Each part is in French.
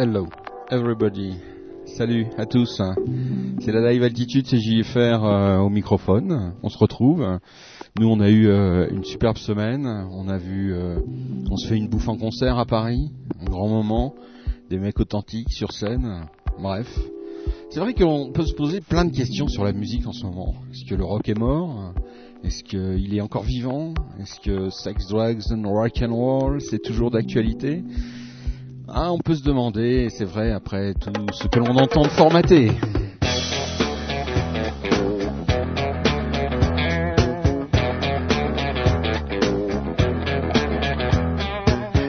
Hello, everybody. Salut à tous. C'est la live altitude, c'est euh, au microphone. On se retrouve. Nous, on a eu euh, une superbe semaine. On a vu, euh, on se fait une bouffe en concert à Paris, un grand moment, des mecs authentiques sur scène. Bref, c'est vrai qu'on peut se poser plein de questions sur la musique en ce moment. Est-ce que le rock est mort? Est-ce qu'il est encore vivant? Est-ce que sex, drugs and rock and roll c'est toujours d'actualité? Ah, on peut se demander, c'est vrai, après tout ce que l'on entend de formaté.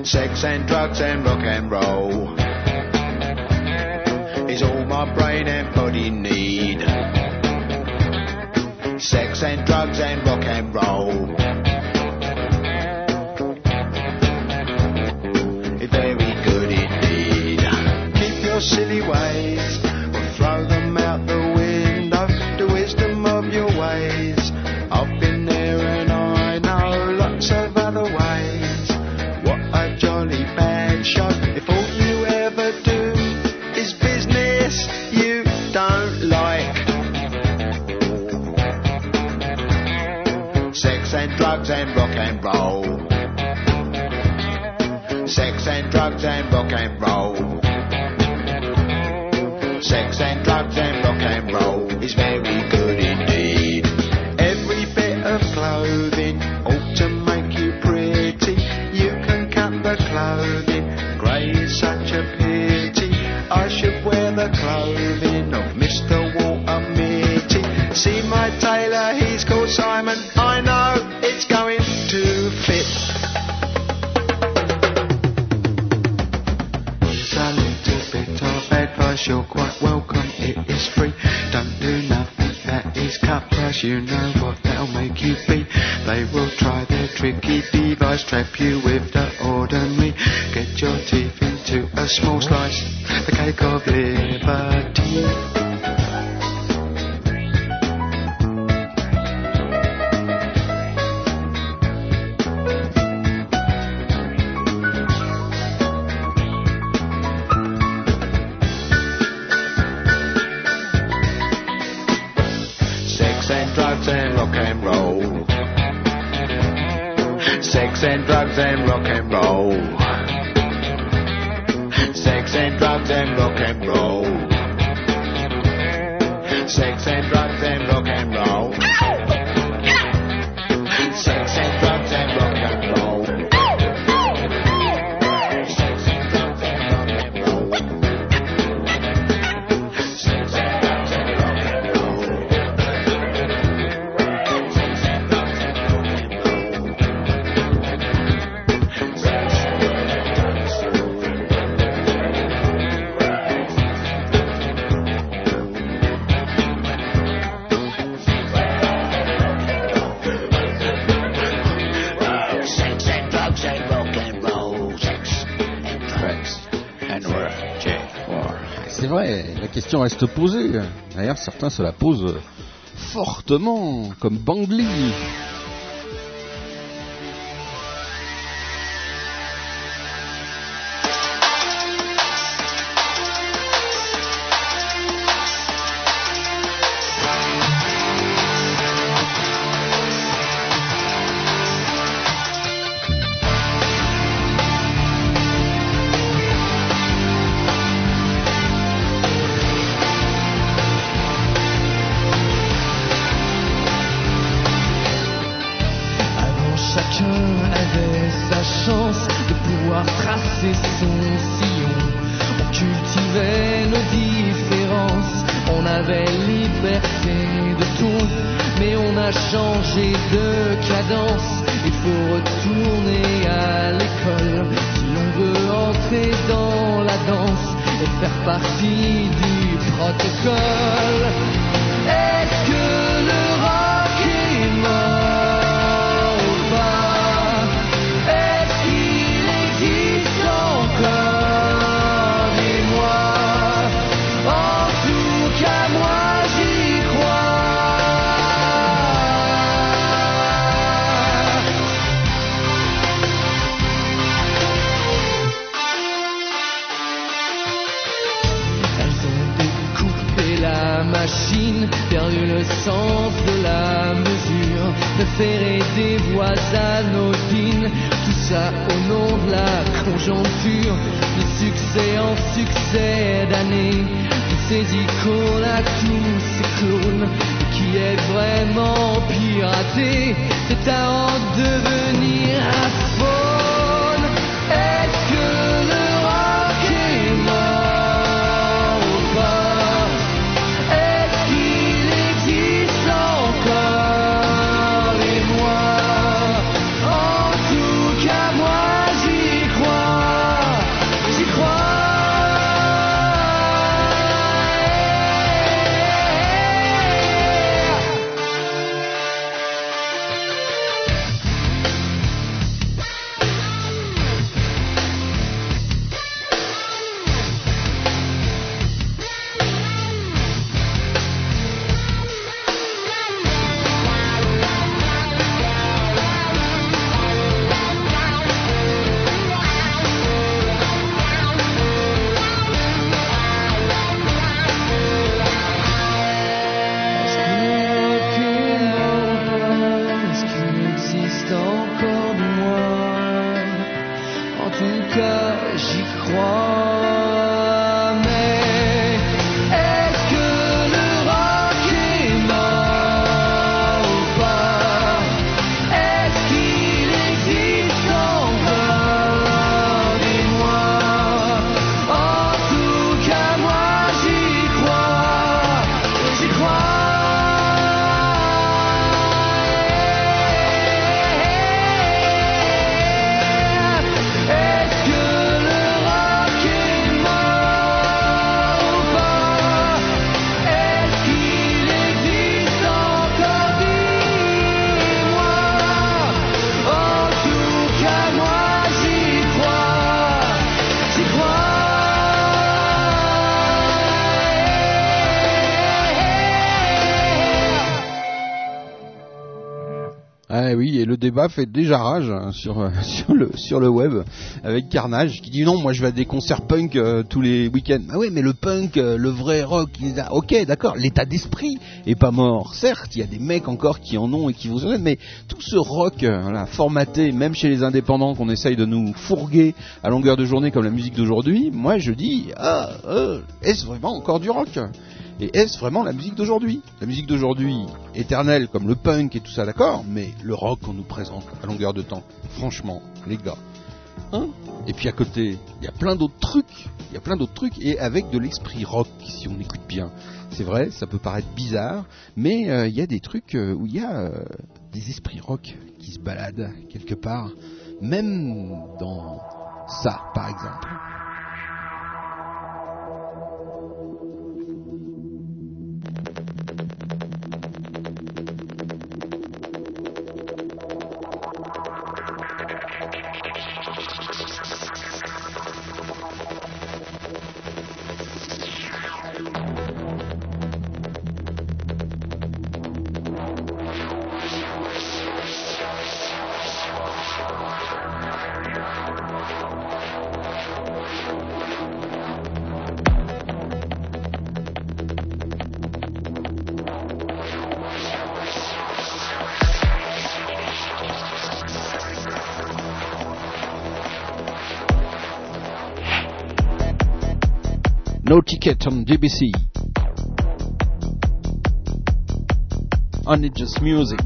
Sex and drugs and rock and roll is all my brain and body need. Sex and drugs and rock and roll. Silly ways or throw them out the window. The wisdom of your ways. I've been there and I know lots of other ways. What a jolly bad show. If all you ever do is business you don't like. Sex and drugs and rock and roll. Sex and drugs and rock and roll. St. Louis. Question reste posée. D'ailleurs, certains se la posent fortement, comme Bangli. Avait liberté de tout, mais on a changé de cadence. Il faut retourner à l'école si l'on veut entrer dans la danse et faire partie du protocole. Perdu le sens de la mesure, préféré des voix anodines, tout ça au nom de la conjoncture, de succès en succès d'année, de ces icônes à tous ces clones, qui est vraiment piraté, c'est à en devenir un et le débat fait déjà rage hein, sur euh, sur le web avec Carnage qui dit non, moi je vais à des concerts punk euh, tous les week-ends. Ah oui, mais le punk, euh, le vrai rock, a- ok, d'accord, l'état d'esprit est pas mort. Certes, il y a des mecs encore qui en ont et qui vous en mais tout ce rock formaté, même chez les indépendants qu'on essaye de nous fourguer à longueur de journée comme la musique d'aujourd'hui, moi je dis ah, est-ce vraiment encore du rock? Et est-ce vraiment la musique d'aujourd'hui? La musique d'aujourd'hui, éternelle comme le punk et tout ça, d'accord, mais le rock qu'on nous présente à longueur de temps, franchement, les gars. Hein? Et puis à côté, il y a plein d'autres trucs, il y a plein d'autres trucs, et avec de l'esprit rock, si on écoute bien. C'est vrai, ça peut paraître bizarre, mais euh, il y a des trucs euh, où il y a euh, des esprits rock qui se baladent quelque part, même dans ça, par exemple. It on GBC. Only It Just Music.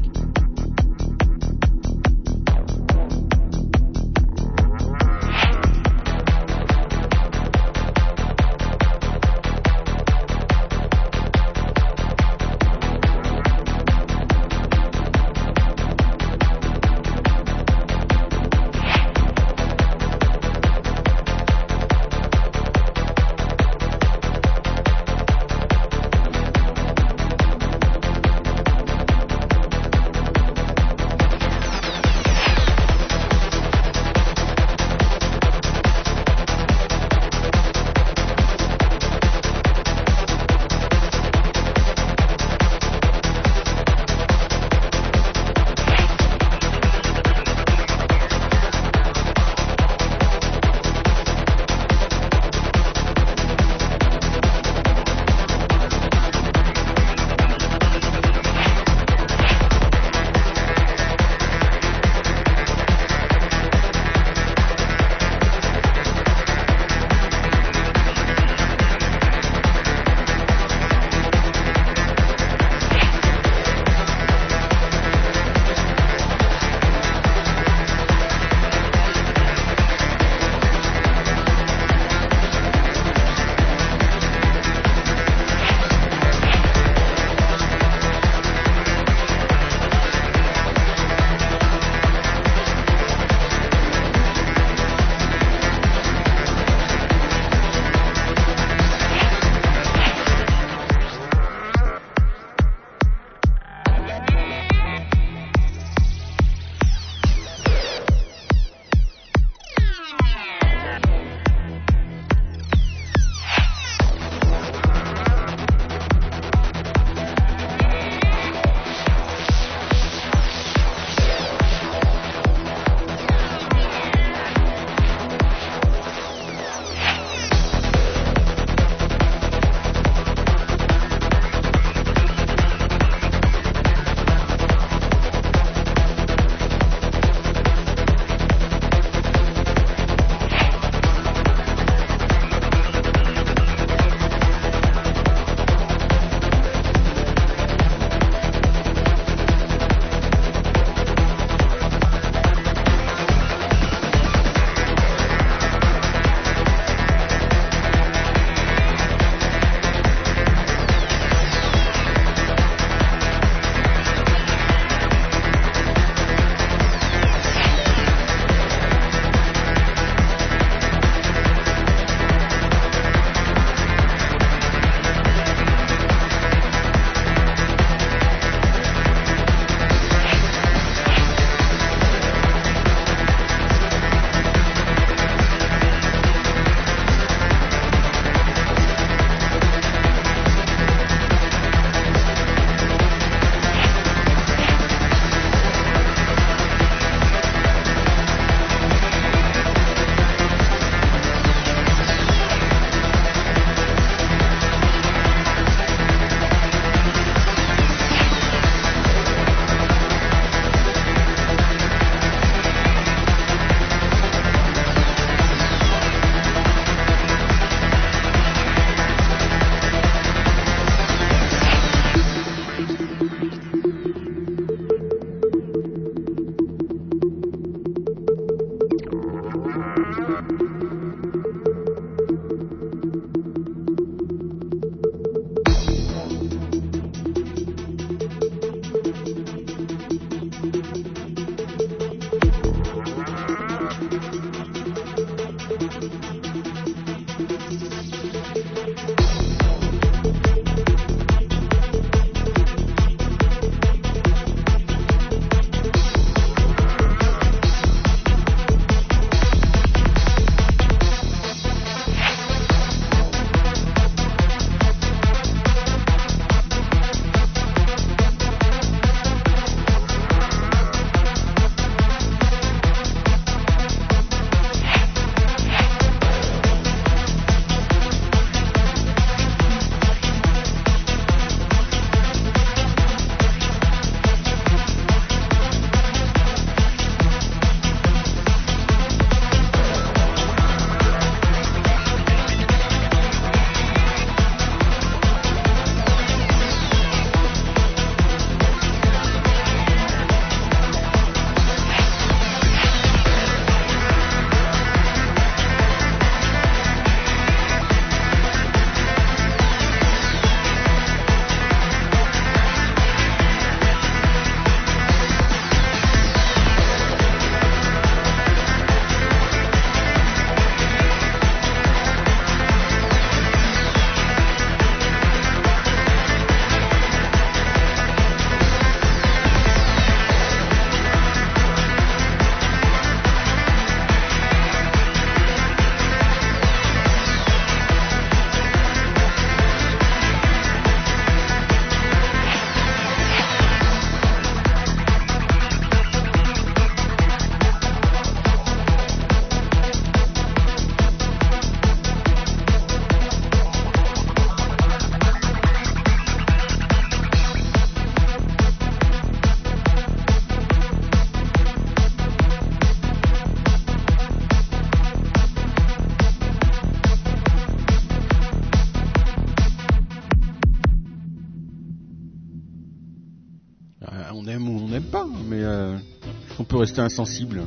Rester insensible.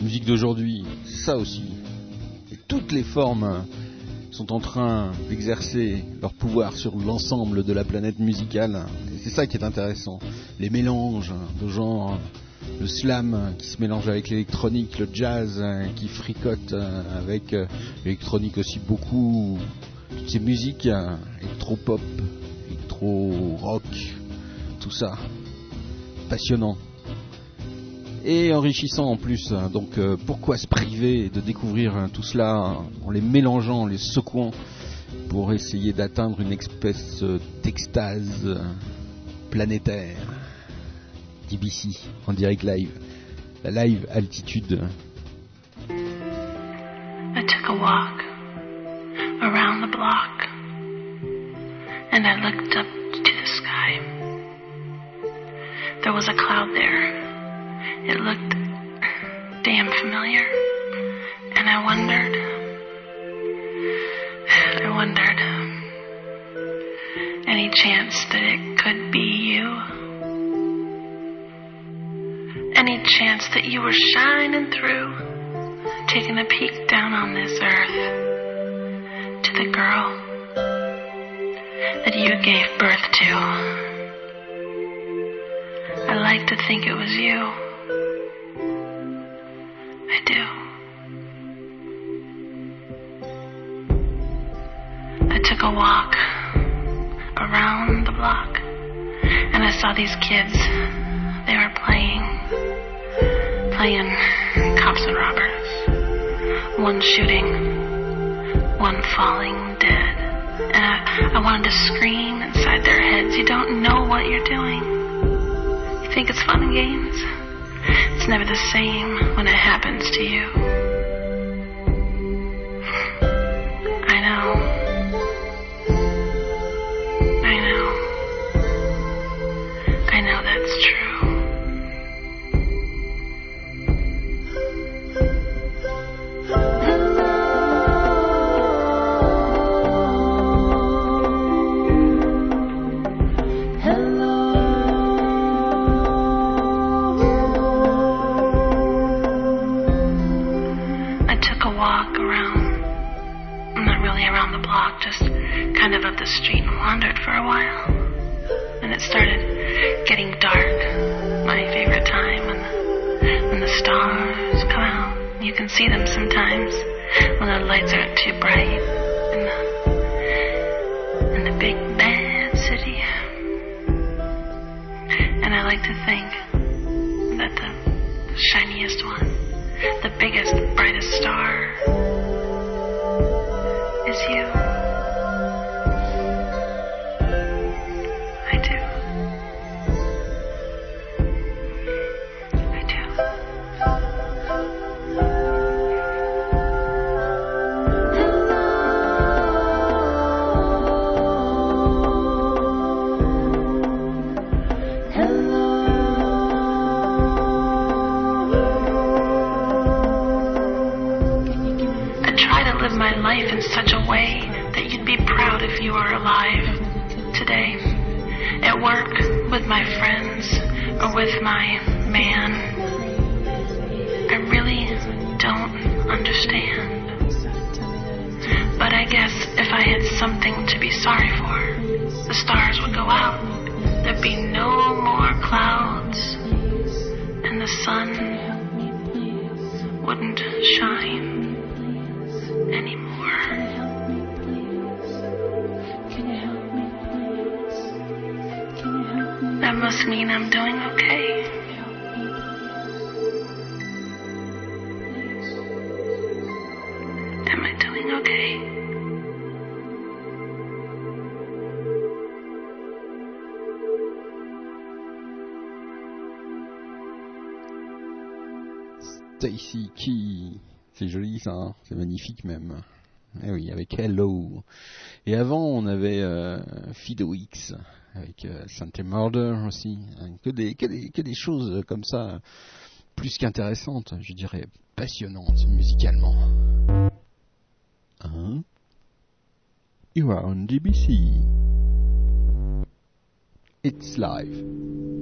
Musique d'aujourd'hui, ça aussi. Et toutes les formes sont en train d'exercer leur pouvoir sur l'ensemble de la planète musicale. Et c'est ça qui est intéressant. Les mélanges de genres, le slam qui se mélange avec l'électronique, le jazz qui fricote avec l'électronique aussi beaucoup. Toutes ces musiques électro-pop, électro-rock, tout ça. Passionnant et enrichissant en plus. Donc euh, pourquoi se priver de découvrir euh, tout cela en les mélangeant, en les secouant pour essayer d'atteindre une espèce d'extase planétaire? DBC en direct live. La live altitude. I took a walk around the block and I looked up to the sky. There was a cloud there. It looked damn familiar. And I wondered, I wondered, any chance that it could be you? Any chance that you were shining through, taking a peek down on this earth to the girl that you gave birth to? I like to think it was you. I do. I took a walk around the block and I saw these kids. They were playing, playing cops and robbers. One shooting, one falling dead. And I, I wanted to scream inside their heads. You don't know what you're doing. You think it's fun and games? It's never the same when it happens to you. Kind of up the street and wandered for a while. And it started getting dark, my favorite time when the, when the stars come out. You can see them sometimes when the lights aren't too bright in the, in the big bad city. And I like to think that the shiniest one the biggest, brightest star is you. With my man. I really don't understand. But I guess if I had something to be sorry for, the stars would go out. There'd be no more clouds, and the sun wouldn't shine anymore. That must mean I'm doing Stacy Key. C'est joli ça, hein c'est magnifique même. Eh oui, avec Hello. Et avant, on avait euh, Fido X avec euh, Santa Murder aussi. Hein, Que des, que, des, choses comme ça, plus qu'intéressantes, je dirais passionnantes musicalement. Hein? You are on DBC. It's live.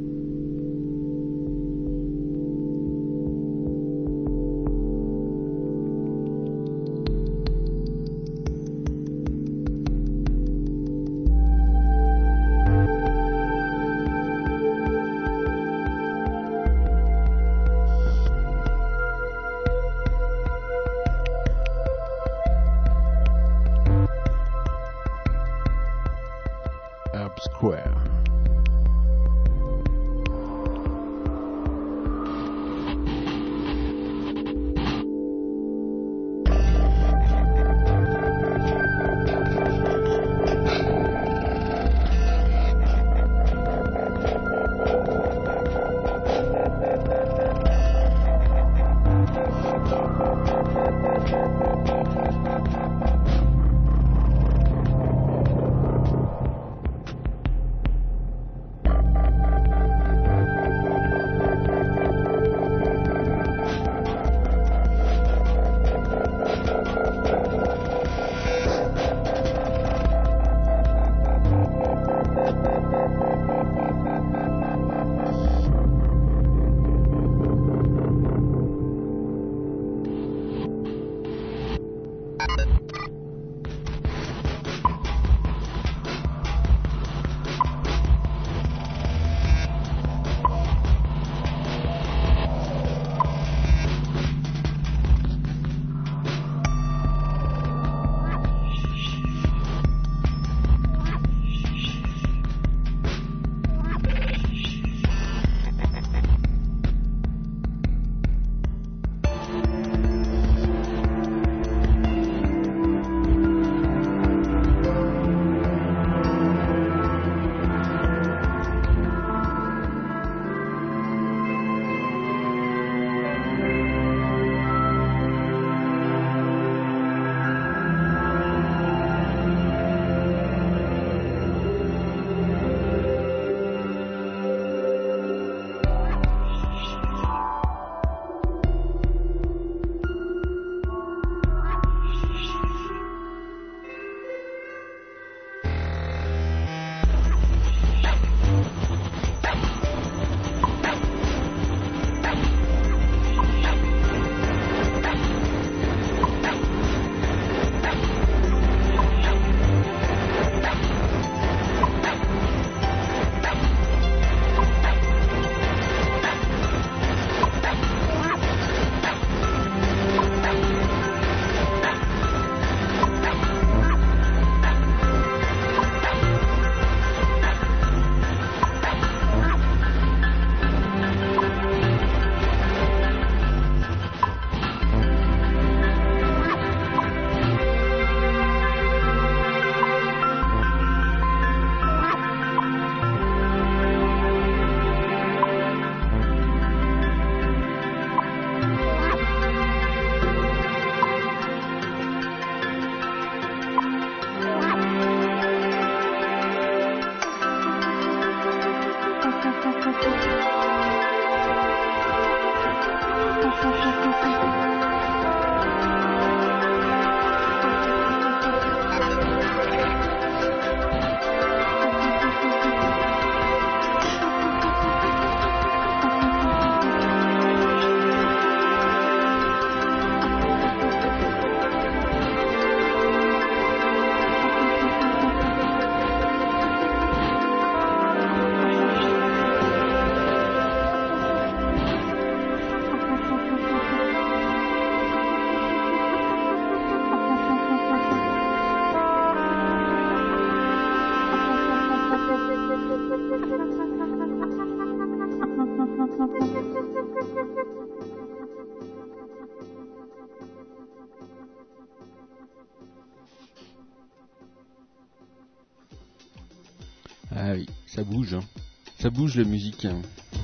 Bouge la musique.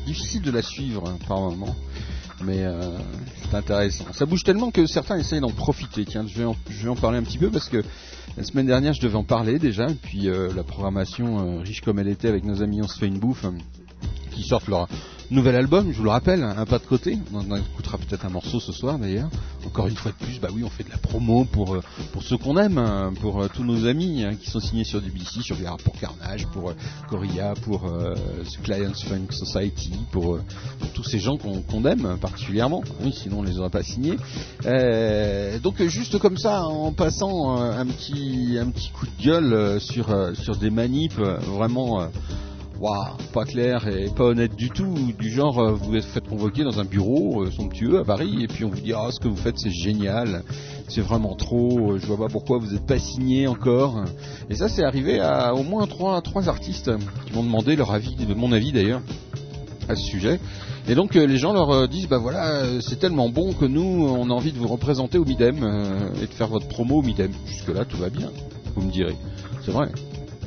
Difficile de la suivre hein, par moment, mais euh, c'est intéressant. Ça bouge tellement que certains essayent d'en profiter. Tiens, je vais, en, parler un petit peu parce que la semaine dernière je devais en parler déjà, puis euh, la programmation euh, riche comme elle était avec nos amis On se fait une bouffe, qui sortent leur nouvel album, je vous le rappelle, un pas de côté. On en écoutera peut-être un morceau ce soir d'ailleurs. Encore une fois de plus, bah oui, on fait de la promo pour euh, pour ceux qu'on aime, hein, pour euh, tous nos amis hein, qui sont signés sur DBC, sur Gar- pour Carnage, pour euh, pour euh, The Clients Funk Society, pour, pour tous ces gens qu'on aime particulièrement. Sinon on les aurait pas signés. Donc juste comme ça, en passant un petit coup de gueule sur sur des manips vraiment. Waouh, pas clair et pas honnête du tout, du genre euh, vous êtes faites convoquer dans un bureau euh, somptueux à Paris et puis on vous dit ah ce que vous faites c'est génial, c'est vraiment trop, euh, je vois pas pourquoi vous n'êtes pas signé encore. Et ça, c'est arrivé à au moins trois, trois artistes qui m'ont demandé leur avis, de mon avis d'ailleurs, à ce sujet. Et donc les gens leur disent, bah voilà, c'est tellement bon que nous, on a envie de vous représenter au Midem et de faire votre promo au Midem. Jusque-là, tout va bien, vous me direz. C'est vrai,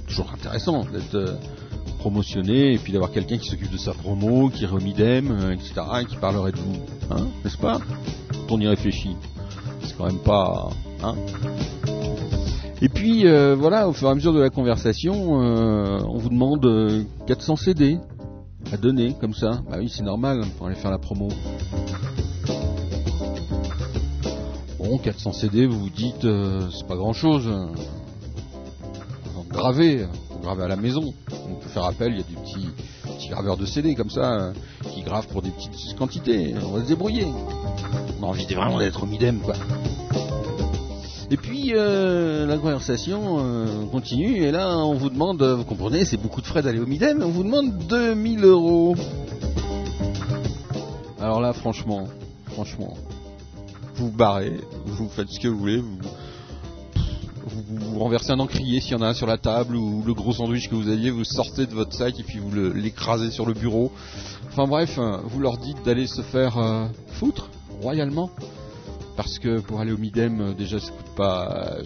toujours intéressant d'être promotionné et puis d'avoir quelqu'un qui s'occupe de sa promo, qui irait au Midem, euh, etc., et qui parlerait de vous, hein, n'est-ce pas? Quand on y réfléchit, c'est quand même pas, hein et puis euh, voilà, au fur et à mesure de la conversation, euh, on vous demande euh, 400 CD à donner comme ça. Bah oui, c'est normal pour aller faire la promo. Bon, 400 CD, vous vous dites, c'est pas grand chose. Graver, à la maison. On peut faire appel, il y a des petits, petits graveurs de CD comme ça, euh, qui gravent pour des petites quantités. On va se débrouiller. On a envie vraiment d'être au midem, quoi. Et puis euh, la conversation euh, continue et là on vous demande, vous comprenez, c'est beaucoup de frais d'aller au Midem, on vous demande 2000 euros. Alors là franchement, franchement, vous vous barrez, vous faites ce que vous voulez, vous, vous, renversez un encrier s'il y en a un sur la table ou le gros sandwich que vous aviez, vous sortez de votre sac et puis vous l'écrasez sur le bureau. Enfin bref, euh, vous leur dites d'aller se faire euh, foutre royalement parce que pour aller au Midem, euh, déjà ça coûte pas,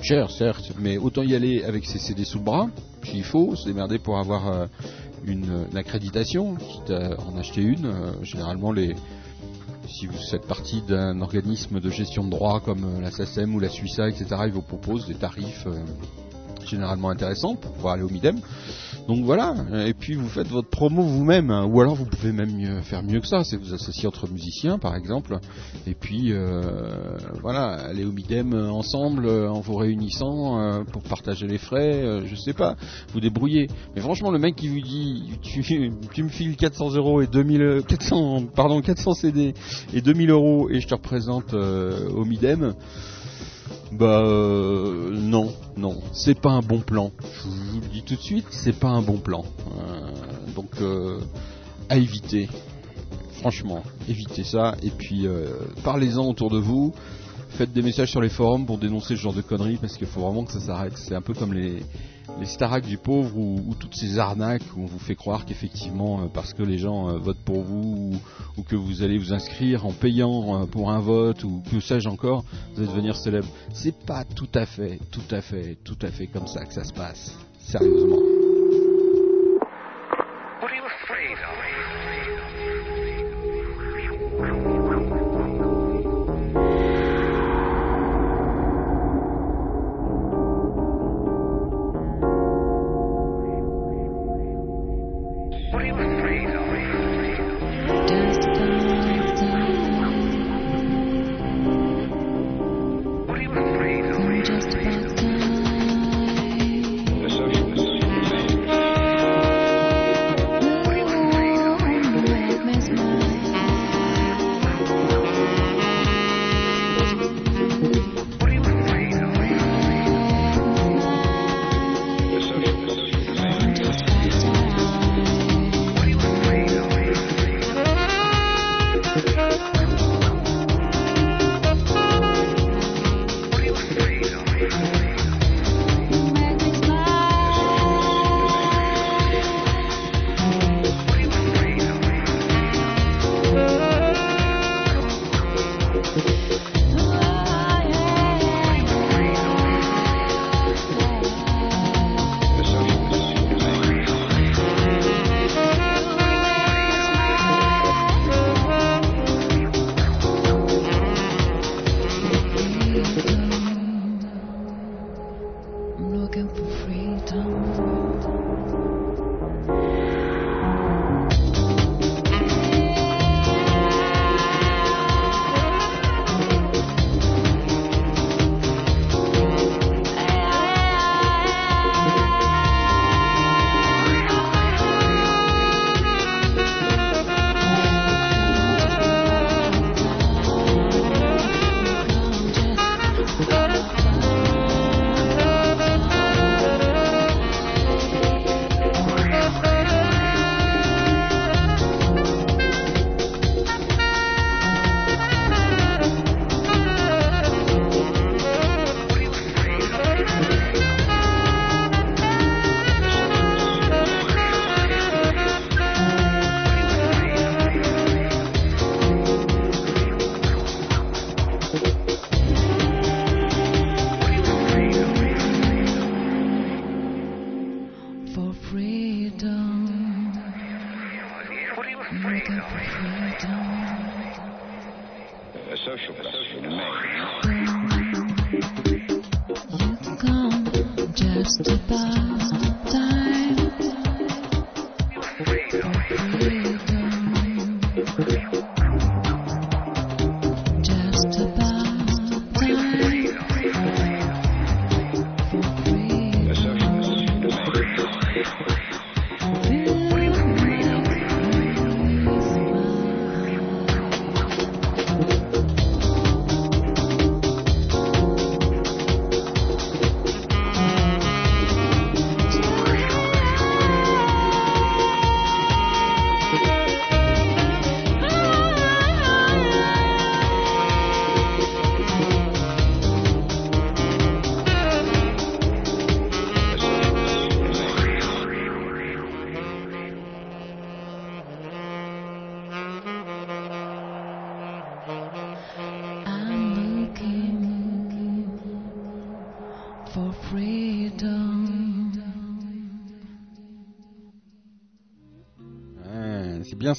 cher certes, mais autant y aller avec ses CD sous le bras, s'il faut, se démerder pour avoir une, accréditation, quitte à en acheter une. Généralement les si vous faites partie d'un organisme de gestion de droits comme euh, la SACEM ou la Suissa, etc., ils vous proposent des tarifs euh, généralement intéressants pour pouvoir aller au Midem. Donc voilà, et puis vous faites votre promo vous-même, hein. ou alors vous pouvez même faire mieux que ça, c'est vous associer entre musiciens par exemple, et puis euh, voilà, aller au Midem euh, ensemble euh, en vous réunissant euh, pour partager les frais, je sais pas, vous débrouillez. Mais franchement, le mec qui vous dit tu, tu me files 400 euros et 2000, euh, 400, pardon, 400 CD et 2000 euros et je te représente au Midem. Bah euh, non, non, c'est pas un bon plan. Je vous le dis tout de suite, c'est pas un bon plan. Euh, donc euh, à éviter. Franchement, évitez ça et puis parlez-en autour de vous. Faites des messages sur les forums pour dénoncer ce genre de conneries parce qu'il faut vraiment que ça s'arrête. C'est un peu comme les, les Starac du pauvre ou, ou toutes ces arnaques où on vous fait croire qu'effectivement euh, parce que les gens euh, votent pour vous ou, ou que vous allez vous inscrire en payant euh, pour un vote ou que sais-je encore, vous allez devenir célèbre. C'est pas tout à fait, tout à fait, tout à fait comme ça que ça se passe. Sérieusement.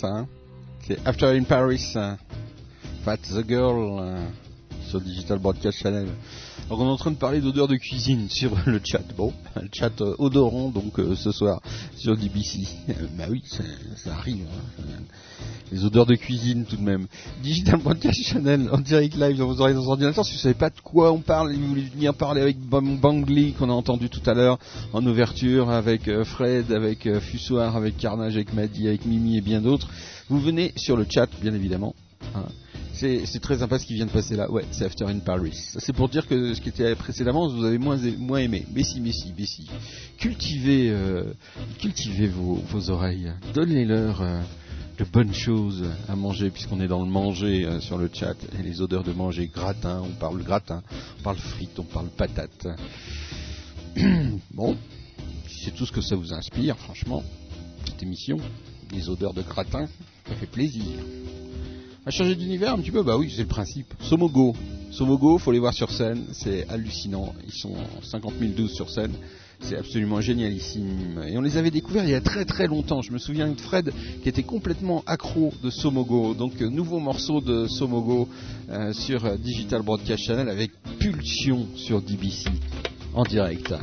Hein C'est After in Paris, euh, Fat the Girl, euh, sur Digital Broadcast Channel. On est en train de parler d'odeur de cuisine sur le chat. Bon, le chat euh, odorant donc euh, ce soir sur DBC. Euh, bah oui, ça, arrive. hein. Les odeurs de cuisine tout de même. Digital Broadcast Channel en direct live dans vos oreilles dans ordinateurs. Si vous savez pas de quoi on parle, vous voulez venir parler avec Bangli qu'on a entendu tout à l'heure en ouverture, avec Fred, avec Fussoir, avec Carnage, avec Maddy, avec Mimi et bien d'autres, vous venez sur le chat bien évidemment. hein. C'est très sympa ce qui vient de passer là. Ouais, c'est After in Paris. C'est pour dire que ce qui était précédemment, vous avez moins, moins aimé. Mais si, mais si, mais si. Cultivez, euh, cultivez vos, oreilles. Donnez-leur euh, de bonnes choses à manger, puisqu'on est dans le manger euh, sur le chat. Et les odeurs de manger, gratin, on parle gratin, on parle frites, on parle patates. bon, c'est tout ce que ça vous inspire, franchement, cette émission, les odeurs de gratin, ça fait plaisir. À changer d'univers un petit peu, bah oui, c'est le principe. Somogo. Somogo, faut les voir sur scène, c'est hallucinant. Ils sont 50 012 sur scène. C'est absolument génialissime. Et on les avait découverts il y a très très longtemps. Je me souviens de Fred qui était complètement accro de Somogo. Donc, euh, nouveau morceau de Somogo euh, sur euh, Digital Broadcast Channel avec Pulsion sur DBC en direct.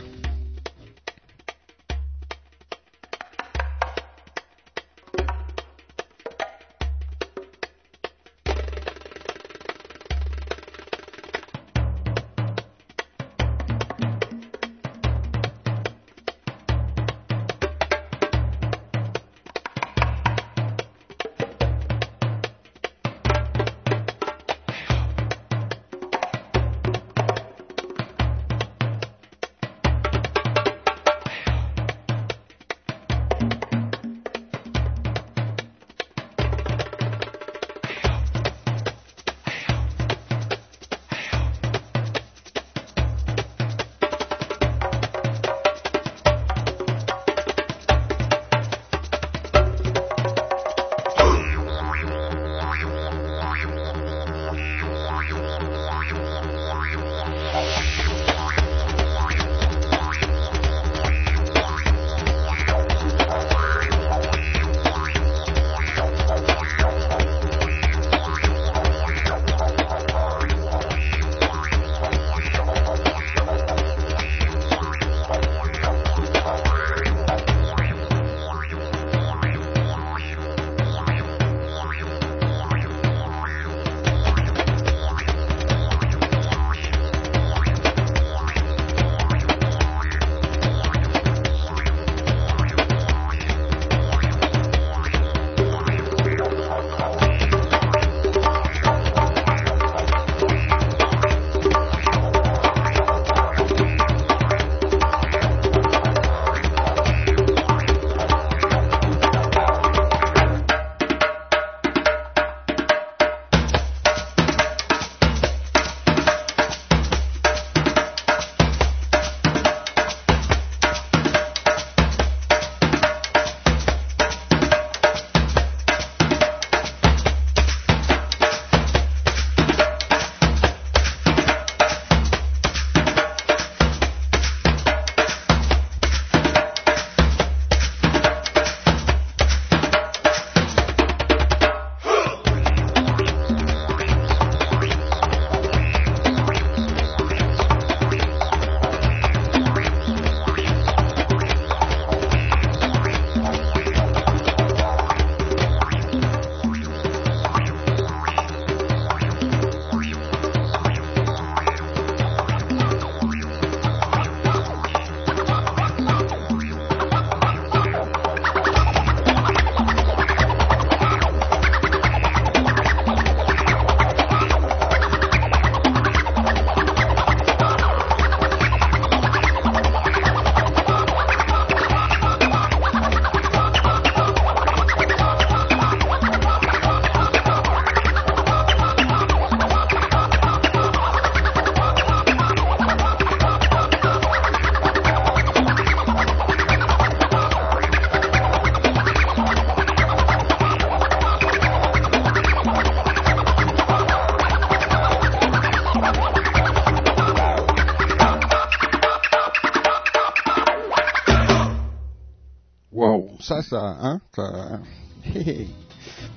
Hein, ça...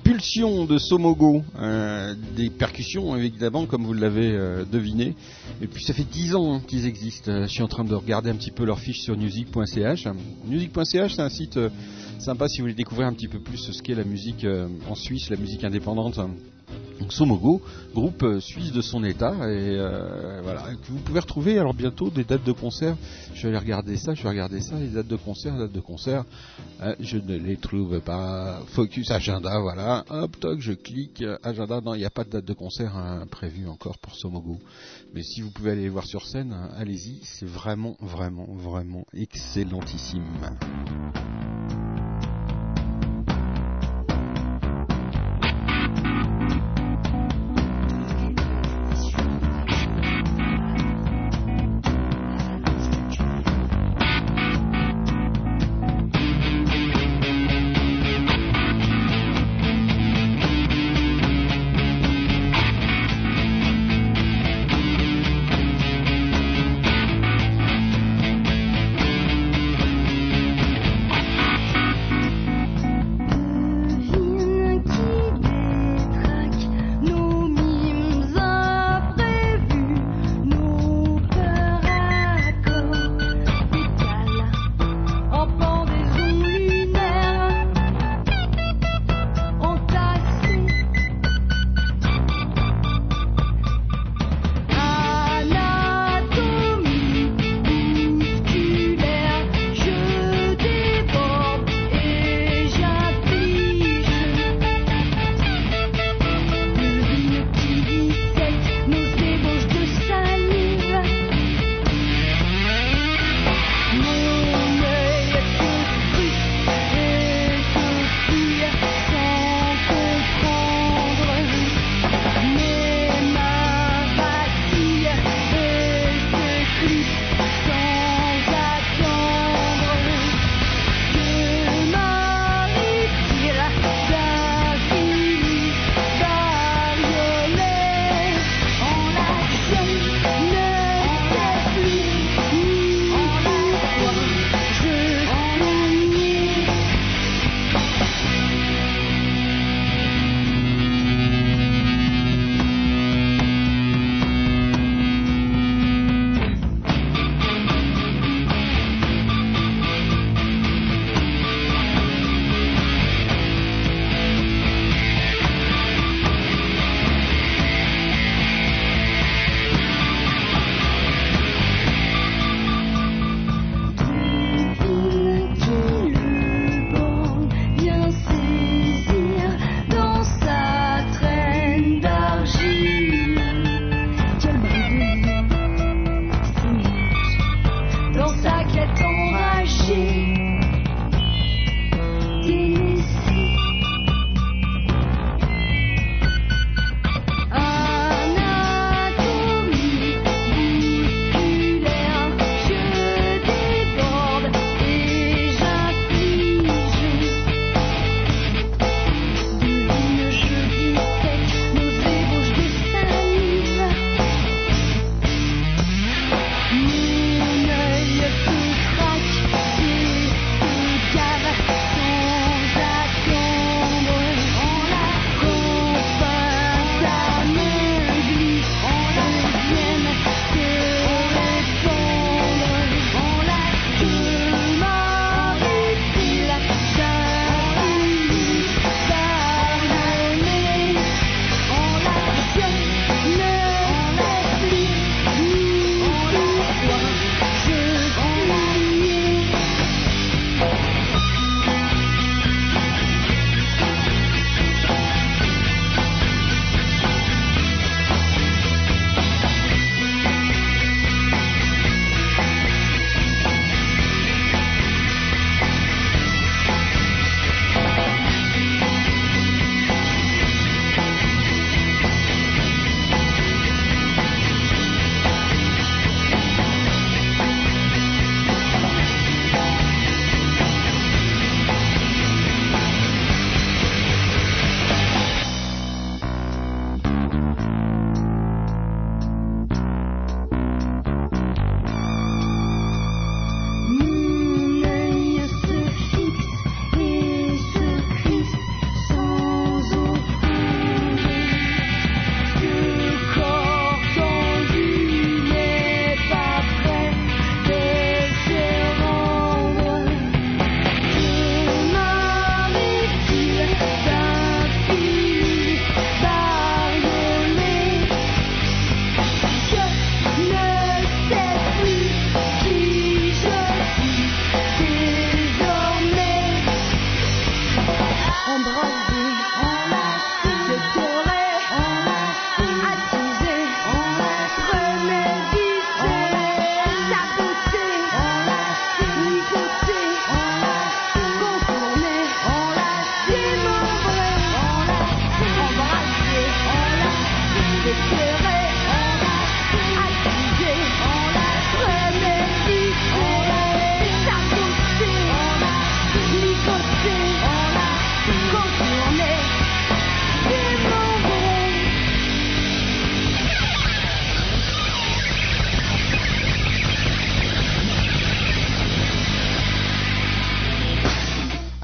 Pulsion de Somogo, euh, des percussions évidemment comme vous l'avez euh, deviné. Et puis ça fait 10 ans hein, qu'ils existent. Euh, Je suis en train de regarder un petit peu leurs fiches sur music.ch. Music.ch c'est un site sympa si vous voulez découvrir un petit peu plus ce qu'est la musique en Suisse, la musique indépendante. Somogo, groupe suisse de son état, et voilà, que vous pouvez retrouver alors bientôt des dates de concert. Je vais aller regarder ça, je vais regarder ça, les dates de concert, dates de concert. Euh, je ne les trouve pas. Focus agenda, voilà. Hop, toc, je clique agenda. Non, il n'y a pas de date de concert hein, prévue encore pour Somogo. Mais si vous pouvez aller les voir sur scène, hein, allez-y. C'est vraiment, vraiment, vraiment excellentissime.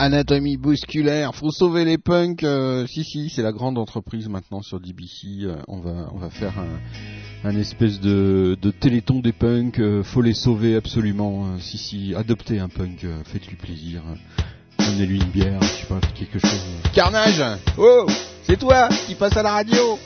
Anatomie bousculaire, faut sauver les punks. Euh, si si, c'est la grande entreprise maintenant sur DBC. Euh, on va on va faire un, un espèce de, téléthon des punks. Euh, faut les sauver absolument. si si, adoptez un punk, faites-lui plaisir. Donnez-lui une bière, je sais pas quelque chose. Carnage, oh, c'est toi qui passe à la radio.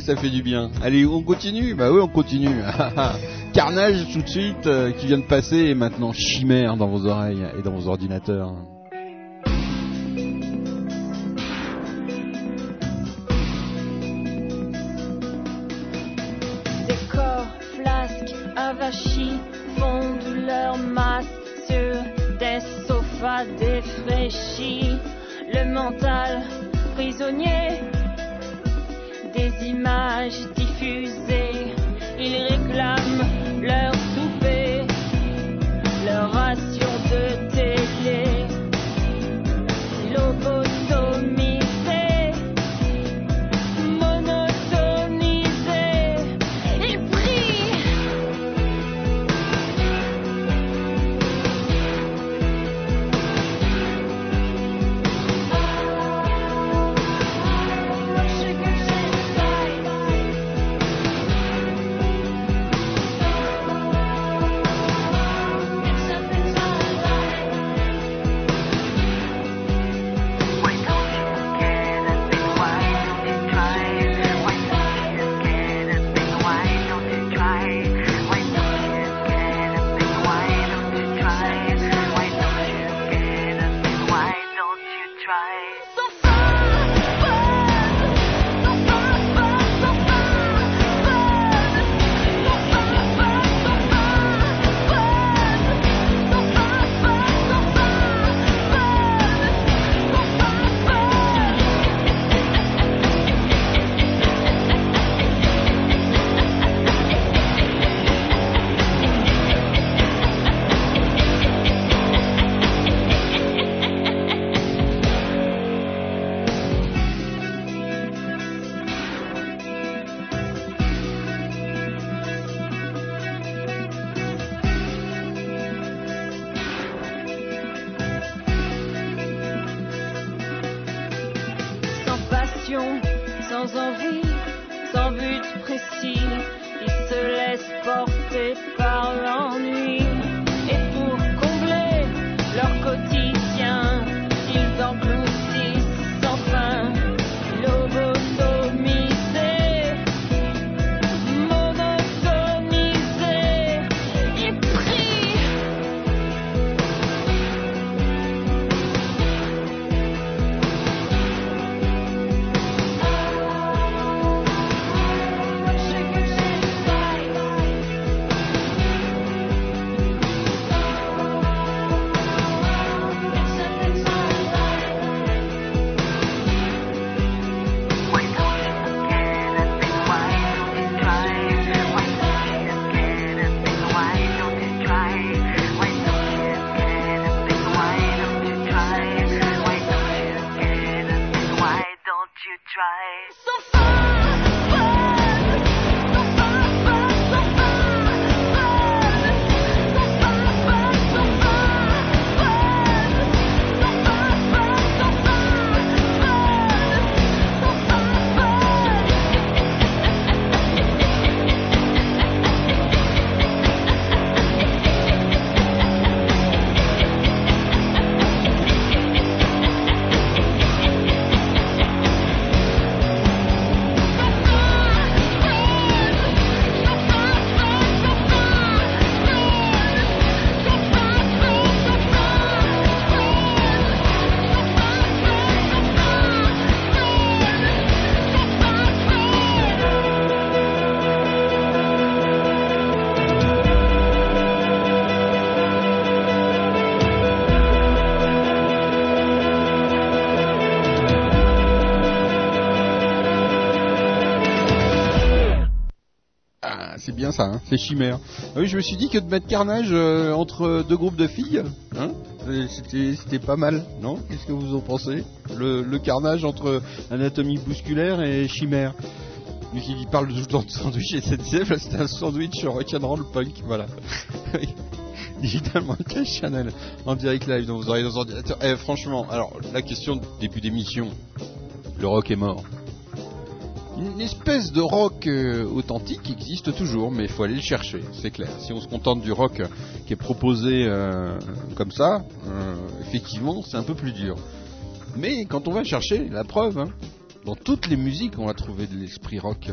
ça fait du bien. Allez, on continue Bah oui, on continue. Carnage tout de suite euh, qui vient de passer et maintenant chimère dans vos oreilles et dans vos ordinateurs. Des corps, flasques, avachis font leur masse sur des sofas défraîchis. Le mental prisonnier des images diffusées. Il réclame c'est chimère. Ah oui, je me suis dit que de mettre carnage euh, entre deux groupes de filles, hein, euh, c'était pas mal, non? Qu'est-ce que vous en pensez? Le, le carnage entre anatomie bousculaire et chimère. Lui qui parle tout le temps de sandwich et SNCF, c'était un sandwich rock'n'roll punk, voilà. Digital Monkey Channel en direct live dans vos oreilles, dans ordinateurs. Eh, franchement, alors la question début d'émission, le rock est mort. Une espèce de rock euh, authentique existe toujours, mais il faut aller le chercher, c'est clair. Si on se contente du rock qui est proposé euh, comme ça, euh, effectivement, c'est un peu plus dur. Mais quand on va chercher, la preuve, hein, dans toutes les musiques, on va trouver de l'esprit rock.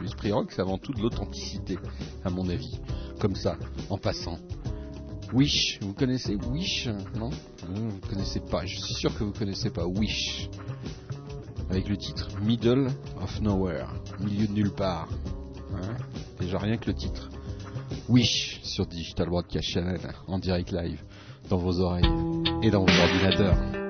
l'esprit rock, c'est avant tout de l'authenticité, à mon avis. Comme ça, en passant. Wish, vous connaissez Wish Non Vous connaissez pas, je suis sûr que vous connaissez pas Wish avec le titre Middle of Nowhere, milieu de nulle part. Hein Déjà rien que le titre. Wish sur Digital Broadcast Channel en direct live dans vos oreilles et dans vos ordinateurs.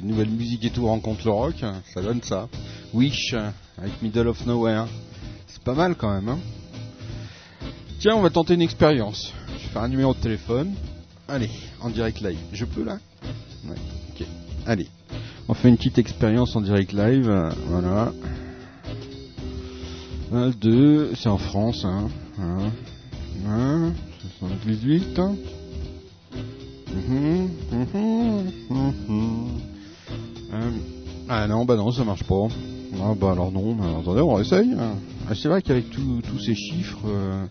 Les nouvelles musiques et tout rencontrent le rock, ça donne ça. Wish avec Middle of Nowhere. C'est pas mal quand même. Hein Tiens, on va tenter une expérience. Je vais faire un numéro de téléphone. Allez, en direct live. Je peux là? Ouais, ok. Allez. On fait une petite expérience en direct live. Voilà. 1, 2, c'est en France. Hein. 1, 78. hein. Mhm, mhm, mhm. Euh, ah non, bah non, ça marche pas. Ah bah alors non, mais attendez, on essaye. Ah, c'est vrai qu'avec tous ces chiffres... euh,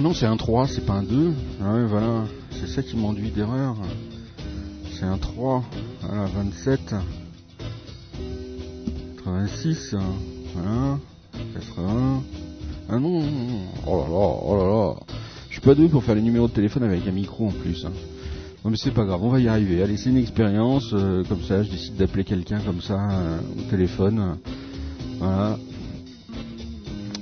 Non, c'est un 3, c'est pas un 2. Ah voilà, c'est ça qui m'enduit d'erreur. C'est un 3, voilà, 27, 86, voilà, 80... Ah non, oh là là, oh là là. Je suis pas doué pour faire les numéros de téléphone avec un micro en plus. hein. Non mais c'est pas grave, on va y arriver. Allez, c'est une expérience, euh, comme ça, je décide d'appeler quelqu'un comme ça euh, au téléphone. Voilà.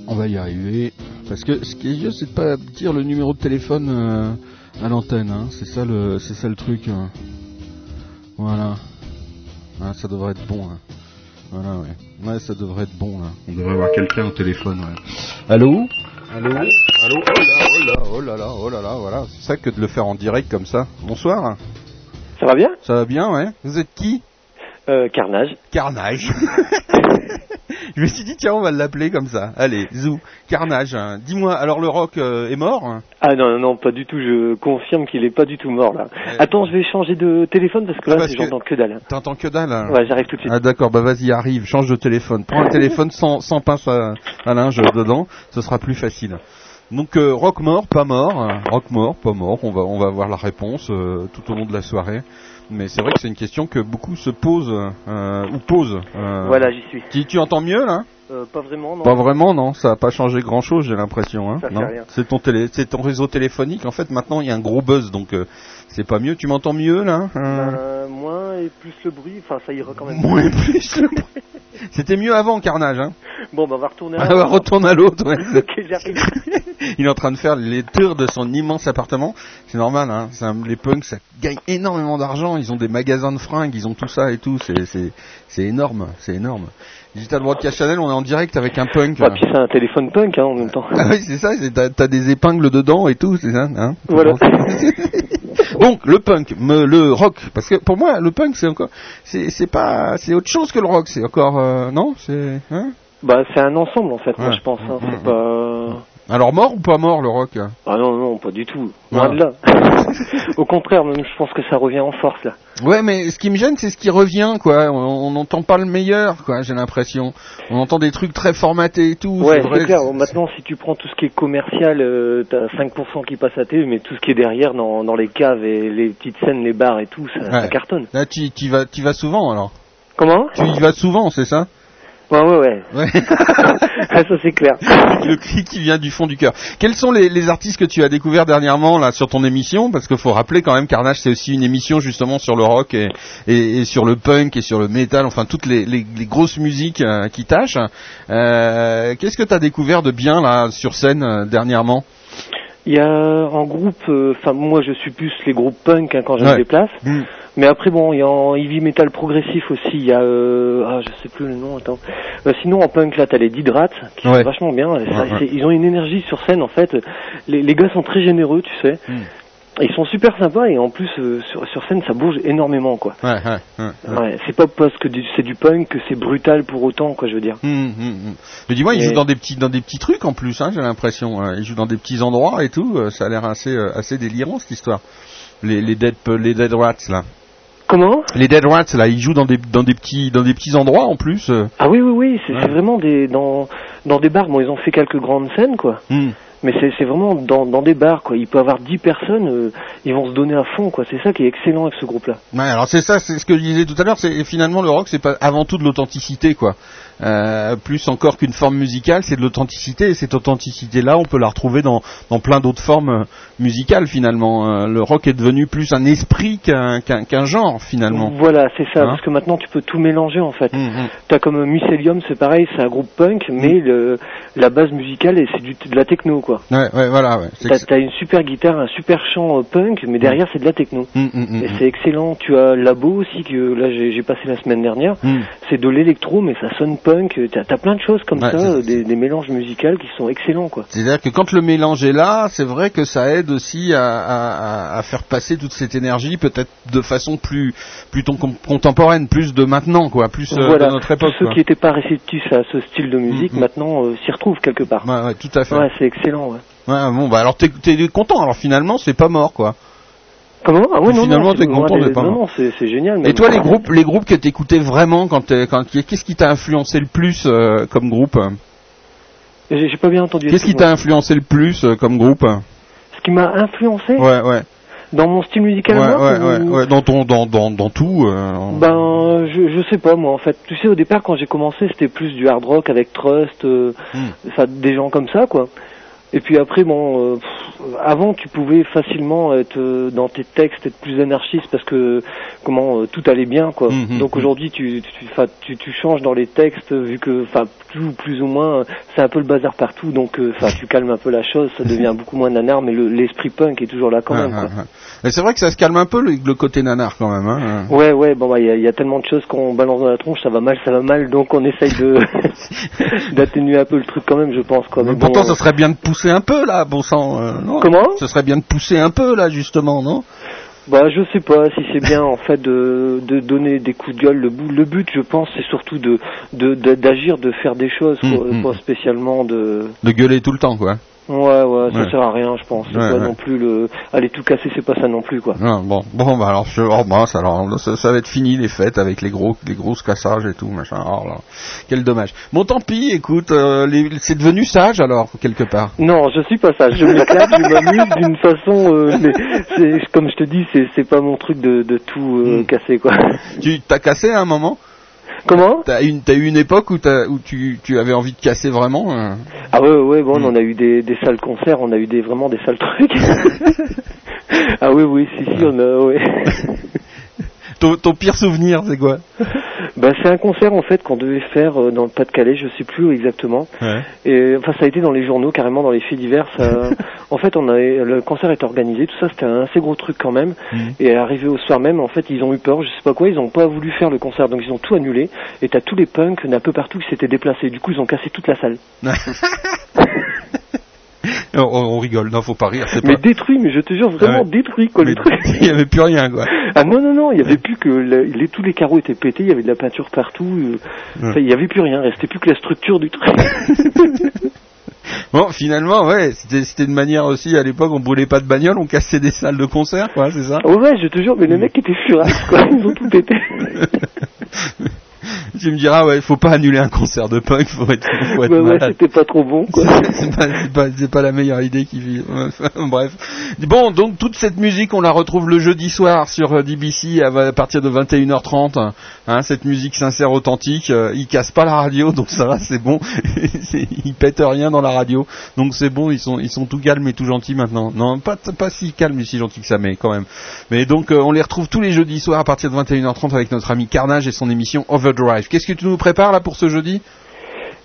On va y arriver. Parce que ce qui est juste, c'est de pas dire le numéro de téléphone euh, à l'antenne. hein. C'est ça le, c'est ça le truc. hein. Voilà. Ah, ça devrait être bon. hein. Voilà, ouais. Ouais, ça devrait être bon là. On devrait avoir quelqu'un au téléphone. Ouais. Allô? Allô Allô Oh là, oh là, oh là là, oh là là, voilà. C'est ça que de le faire en direct comme ça. Bonsoir. Ça va bien Ça va bien, ouais Vous êtes qui? Euh, Carnage. Carnage. Je me suis dit, tiens, on va l'appeler comme ça. Allez, Zou, Carnage. hein. Dis-moi, alors le rock euh, est mort Ah non, non, non, pas du tout, je confirme qu'il est pas du tout mort là. Attends, je vais changer de téléphone parce que Ah, là, que- j'entends que dalle. T'entends que dalle hein? Ouais, j'arrive tout de suite. Ah d'accord, bah vas-y, arrive, change de téléphone. Prends un téléphone sans, sans pince à, à linge dedans, ce sera plus facile. Donc euh, rock mort, pas mort, rock mort, pas mort, on va on va avoir la réponse euh, tout au long de la soirée. Mais c'est vrai que c'est une question que beaucoup se posent euh, ou posent. euh. Voilà, j'y suis. Tu, tu entends mieux là? Euh, pas vraiment, non. Pas vraiment, non. Ça a pas changé grand chose, j'ai l'impression. Hein. Ça fait non rien. C'est ton télé, c'est ton réseau téléphonique. En fait, maintenant il y a un gros buzz, donc euh, c'est pas mieux. Tu m'entends mieux là Euh, Euh, moins et plus le bruit, enfin ça ira quand même. Moins et plus. le bruit. C'était mieux avant, Carnage. Hein. Bon, bah on va retourner à Ah, bah, retourne à l'autre. ouais. Il est en train de faire les tours de son immense appartement. C'est normal, hein. Les punks, ça gagne énormément d'argent. Ils ont des magasins de fringues, ils ont tout ça et tout. C'est, c'est, c'est énorme, c'est énorme. Digital Broadcast Channel, on est en direct avec un punk. Ouais, puis c'est un téléphone punk hein, en même temps. Ah oui, c'est ça. T'as des épingles dedans et tout, c'est ça. Hein Voilà. Donc le punk, me- le rock, parce que pour moi le punk c'est encore, c'est, pas, c'est autre chose que le rock. C'est encore, euh, non, c'est. Hein? Bah c'est un ensemble en fait, moi je pense. Hein, c'est pas. Alors mort ou pas mort le rock? Ah non, non, pas du tout. Loin de là. Au contraire, même je pense que ça revient en force là. Ouais, mais ce qui me gêne, c'est ce qui revient, quoi. On n'entend pas le meilleur, quoi. J'ai l'impression. On entend des trucs très formatés et tout. Ouais, c'est clair. Maintenant, si tu prends tout ce qui est commercial, euh, t'as 5% qui passe à télé, mais tout ce qui est derrière, dans, dans les caves et les petites scènes, les bars et tout, ça, cartonne. Là, tu vas, tu y vas souvent, alors? Comment? Tu y vas souvent, c'est ça? Ouais, ouais, ouais. Ouais. Ça c'est clair. le cri qui vient du fond du cœur. Quels sont les, les artistes que tu as découverts dernièrement là sur ton émission? Parce qu'il faut rappeler quand même, Carnage, c'est aussi une émission justement sur le rock et, et, et sur le punk et sur le metal, enfin toutes les, les, les grosses musiques euh, qui tâchent. Euh, Qu'est-ce que tu as découvert de bien là sur scène euh, dernièrement? Il y a en groupe, euh, enfin moi je suis plus les groupes punk hein, quand je Ouais. me déplace. Mm. Mais après bon, il y a en heavy metal progressif aussi. Il y a, euh, ah je sais plus le nom. Attends. Euh, sinon en punk là t'as les Didrats qui Ouais. sont vachement bien. Ça, Ouais, Ils ont une énergie sur scène en fait. Les, les gars sont très généreux, tu sais. Mm. Ils sont super sympas et en plus euh, sur, sur scène ça bouge énormément quoi. Ouais, ouais, ouais, c'est pas parce que c'est du punk que c'est brutal pour autant quoi je veux dire. Mais dis-moi, il Et- joue dans des petits dans des petits trucs en plus, hein, j'ai l'impression. Euh, Il joue dans des petits endroits et tout. euh, Ça a l'air assez euh, assez délirant cette histoire. Les les dead les dead rats là. Comment? Les dead rats là, ils jouent dans des dans des petits dans des petits endroits en plus. Ah oui oui oui, c'est Ouais. c'est vraiment des dans dans des bars. Bon ils ont fait quelques grandes scènes quoi. Hum. Mais c'est vraiment dans, des bars, quoi. Il peut avoir 10 personnes, euh, ils vont se donner à fond, quoi. C'est ça qui est excellent avec ce groupe-là. Alors c'est ça, c'est ce que je disais tout à l'heure. C'est finalement le rock, c'est pas avant tout de l'authenticité, quoi. Euh, plus encore qu'une forme musicale, c'est de l'authenticité. Et cette authenticité-là, on peut la retrouver dans dans plein d'autres formes musicales. Finalement, Euh, le rock est devenu plus un esprit qu'un qu'un qu'un genre, finalement. Voilà, c'est ça. Hein parce que maintenant, tu peux tout mélanger, en fait. Hum, hum. T'as comme euh, Mycelium, c'est pareil, c'est un groupe punk, mais le, la base musicale, c'est de la techno, quoi. Ouais, ouais, voilà. Ouais. T'as une super guitare, un super chant euh, punk, mais derrière, c'est de la techno. Hum, Et c'est excellent. Tu as Labo aussi, que là, j'ai passé la semaine dernière. C'est de l'électro, mais ça sonne punk. T'as as plein de choses comme Ouais, ça, des, des mélanges musicaux qui sont excellents, quoi. C'est-à-dire que quand le mélange est là, c'est vrai que ça aide aussi à, à- à- à faire passer toute cette énergie, peut-être de façon plus plutôt com- contemporaine, plus de maintenant, quoi, plus euh, voilà. de notre Tous époque. ceux quoi. qui n'étaient pas réceptifs à ce style de musique, Mhm. maintenant euh, s'y retrouvent quelque part. Ouais, tout à fait. Ouais, c'est excellent. Ouais. Ouais, bon, bah alors t'es t'es content. Alors finalement, c'est pas mort, quoi. Comment Ah ouais, non, Finalement, t'es content de pas Non, c'est génial. Et toi, les groupes, les groupes que t'écoutais vraiment quand quand qu'est-ce qui t'a influencé le plus euh, comme groupe? J'ai pas bien entendu. Qu'est-ce qui t'a influencé le plus euh, comme groupe? Qui m'a influencé Ouais, ouais, dans mon style musical, ouais, ouais, ouais, ou- ouais, dans ton, dans, dans, dans tout. euh, en- Ben, je, je sais pas moi en fait. Tu sais, au départ quand j'ai commencé, c'était plus du hard rock avec Trust, euh, Hmm. des gens comme ça quoi. Et puis après, bon, euh, pff, avant tu pouvais facilement être dans tes textes être plus anarchiste parce que comment tout allait bien quoi. Mhm, Donc mhm. aujourd'hui tu tu, 'fin, tu tu changes dans les textes vu que enfin tout plus ou moins euh, c'est un peu le bazar partout donc euh, enfin tu calmes un peu la chose, ça devient beaucoup moins nanar mais le- l'esprit punk est toujours là quand Ouais, même. quoi. ouais. Mais c'est vrai que ça se calme un peu le, le côté nanar quand même. Hein. Ouais, ouais, bon, bah, il y, a- il y a tellement de choses qu'on balance dans la tronche, ça va mal, ça va mal, donc on essaye de d'atténuer un peu le truc quand même, je pense, quoi. Mais Mais pourtant, bon, ça serait bien de pousser un peu là, bon sang. euh, non? Comment? Ce serait bien de pousser un peu là, justement, non? Bah, je sais pas si c'est bien, en fait, de, de donner des coups de gueule. Le, le but, je pense, c'est surtout de de- de- d'agir, de, faire des choses, quoi, Mm, mm. pas spécialement de... De gueuler tout le temps, quoi. Ouais, ouais, ça Ouais. sert à rien, je pense. C'est Ouais, pas non plus le... Aller tout casser, c'est pas ça non plus, quoi. Bon, bon, bah alors, je, oh, mince, alors ça, ça va être fini les fêtes avec les gros, les grosses cassages et tout, machin. Oh là, quel dommage. Bon, tant pis. Écoute, euh, les- c'est devenu sage alors quelque part. Non, je suis pas ça. Je m'éclate, je m'amuse d'une façon... euh, mais c'est- comme je te dis, c'est c'est pas mon truc de, de tout euh, Mm. casser, quoi. Tu t'as cassé à un moment? Comment T'as eu une époque où, où tu, tu avais envie de casser vraiment euh Ah ouais, ouais, bon, on a eu des, des sales concerts, on a eu des vraiment des sales trucs. ah oui, oui, si, si, on a, ouais. ton, ton pire souvenir, c'est quoi? bah, c'est un concert en fait qu'on devait faire euh, dans le Pas-de-Calais, je sais plus où exactement. ouais. Et enfin, ça a été dans les journaux, carrément dans les faits divers. ça- en fait, on a le concert est organisé, tout ça, c'était un assez gros truc quand même. Mhm. Et arrivé au soir même, en fait, ils ont eu peur, je sais pas quoi, ils ont pas voulu faire le concert, donc ils ont tout annulé. Et t'as tous les punks d'un peu partout qui s'étaient déplacés. Du coup, ils ont cassé toute la salle. on, on rigole, non, faut pas rire, c'est Mais pas. détruit, mais je te jure, vraiment Ouais. détruit quoi Mais le truc. Il y avait plus rien, quoi. Ah non non non, il y avait plus que le- les, tous les carreaux étaient pétés, il y avait de la peinture partout, euh, il y avait plus rien, il restait plus que la structure du truc. Bon, finalement, ouais, c'était, c'était une manière aussi, à l'époque, on brûlait pas de bagnole, on cassait des salles de concert, quoi, c'est ça oh ouais, je te jure, mais les mecs étaient furax quoi, ils ont tout pété. tu me diras, ouais, faut pas annuler un concert de punk, faut être, faut être Ouais, c'était pas trop bon, quoi. c'est pas, pas, pas la meilleure idée qui vit. Bref. Bon, donc toute cette musique, on la retrouve le jeudi soir sur euh, DBC à, partir de 21h30. Hein, cette musique sincère, authentique. Euh, ils cassent pas la radio, donc ça va, c'est bon. Ils pètent rien dans la radio, donc c'est bon. Ils sont, ils sont tout calmes et tout gentils maintenant. Non, pas, pas si calmes et si gentils que ça, mais quand même. Mais donc, euh, on les retrouve tous les jeudis soirs à partir de 21h30 avec notre ami Carnage et son émission Qu'est-ce que tu nous prépares là pour ce jeudi?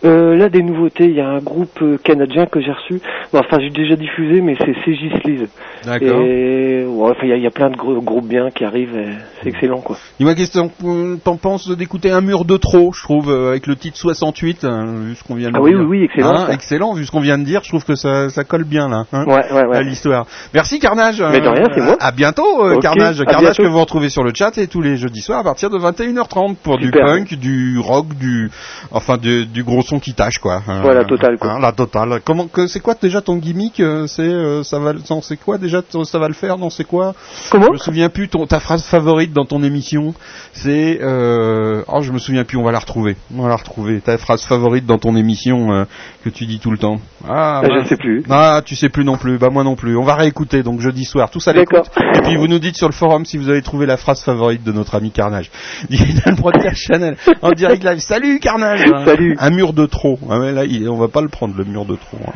Euh, là, des nouveautés, il y a un groupe euh, canadien que j'ai reçu. Bon, enfin, j'ai déjà diffusé, mais c'est CJ. D'accord. Et ouais, enfin, il y, a- il y a plein de gros, groupes bien qui arrivent. C'est excellent, quoi. Dis-moi, qu'est-ce que t'en- penses d'écouter un mur de trop, je trouve, euh, avec le titre 68, hein, vu ce qu'on vient de Ah oui, dire. oui, oui, excellent, Hein, excellent, vu ce qu'on vient de dire, je trouve que ça, ça colle bien là. hein, Ouais, ouais, ouais. À l'histoire. Merci Carnage. Mais de rien, c'est moi. À bientôt euh, Carnage. à Carnage bientôt. que vous retrouvez sur le chat et tous les jeudis soirs à partir de 21h30 pour du punk, du rock, du enfin du, du gros son qui tâche quoi. Hein, Voilà, total, quoi. hein, la totale. Comment que c'est quoi déjà ton gimmick euh, C'est euh, ça va c'est quoi déjà ça va le faire non c'est quoi? Comment? Je me souviens plus ton ta phrase favorite dans ton émission. C'est euh, oh je me souviens plus. On va la retrouver. On va la retrouver. Ta phrase favorite dans ton émission euh, que tu dis tout le temps. Ah, Ah, je ne sais plus. Ah, tu sais plus non plus. Bah moi non plus. On va réécouter donc jeudi soir. Tous à l'écoute. Et puis vous nous dites sur le forum si vous avez trouvé la phrase favorite de notre ami Carnage. Dans le broadcast Chanel en direct live. Salut Carnage. Salut. Un mur de trop. Ah ouais, là, il- on va pas le prendre le mur de trop. hein.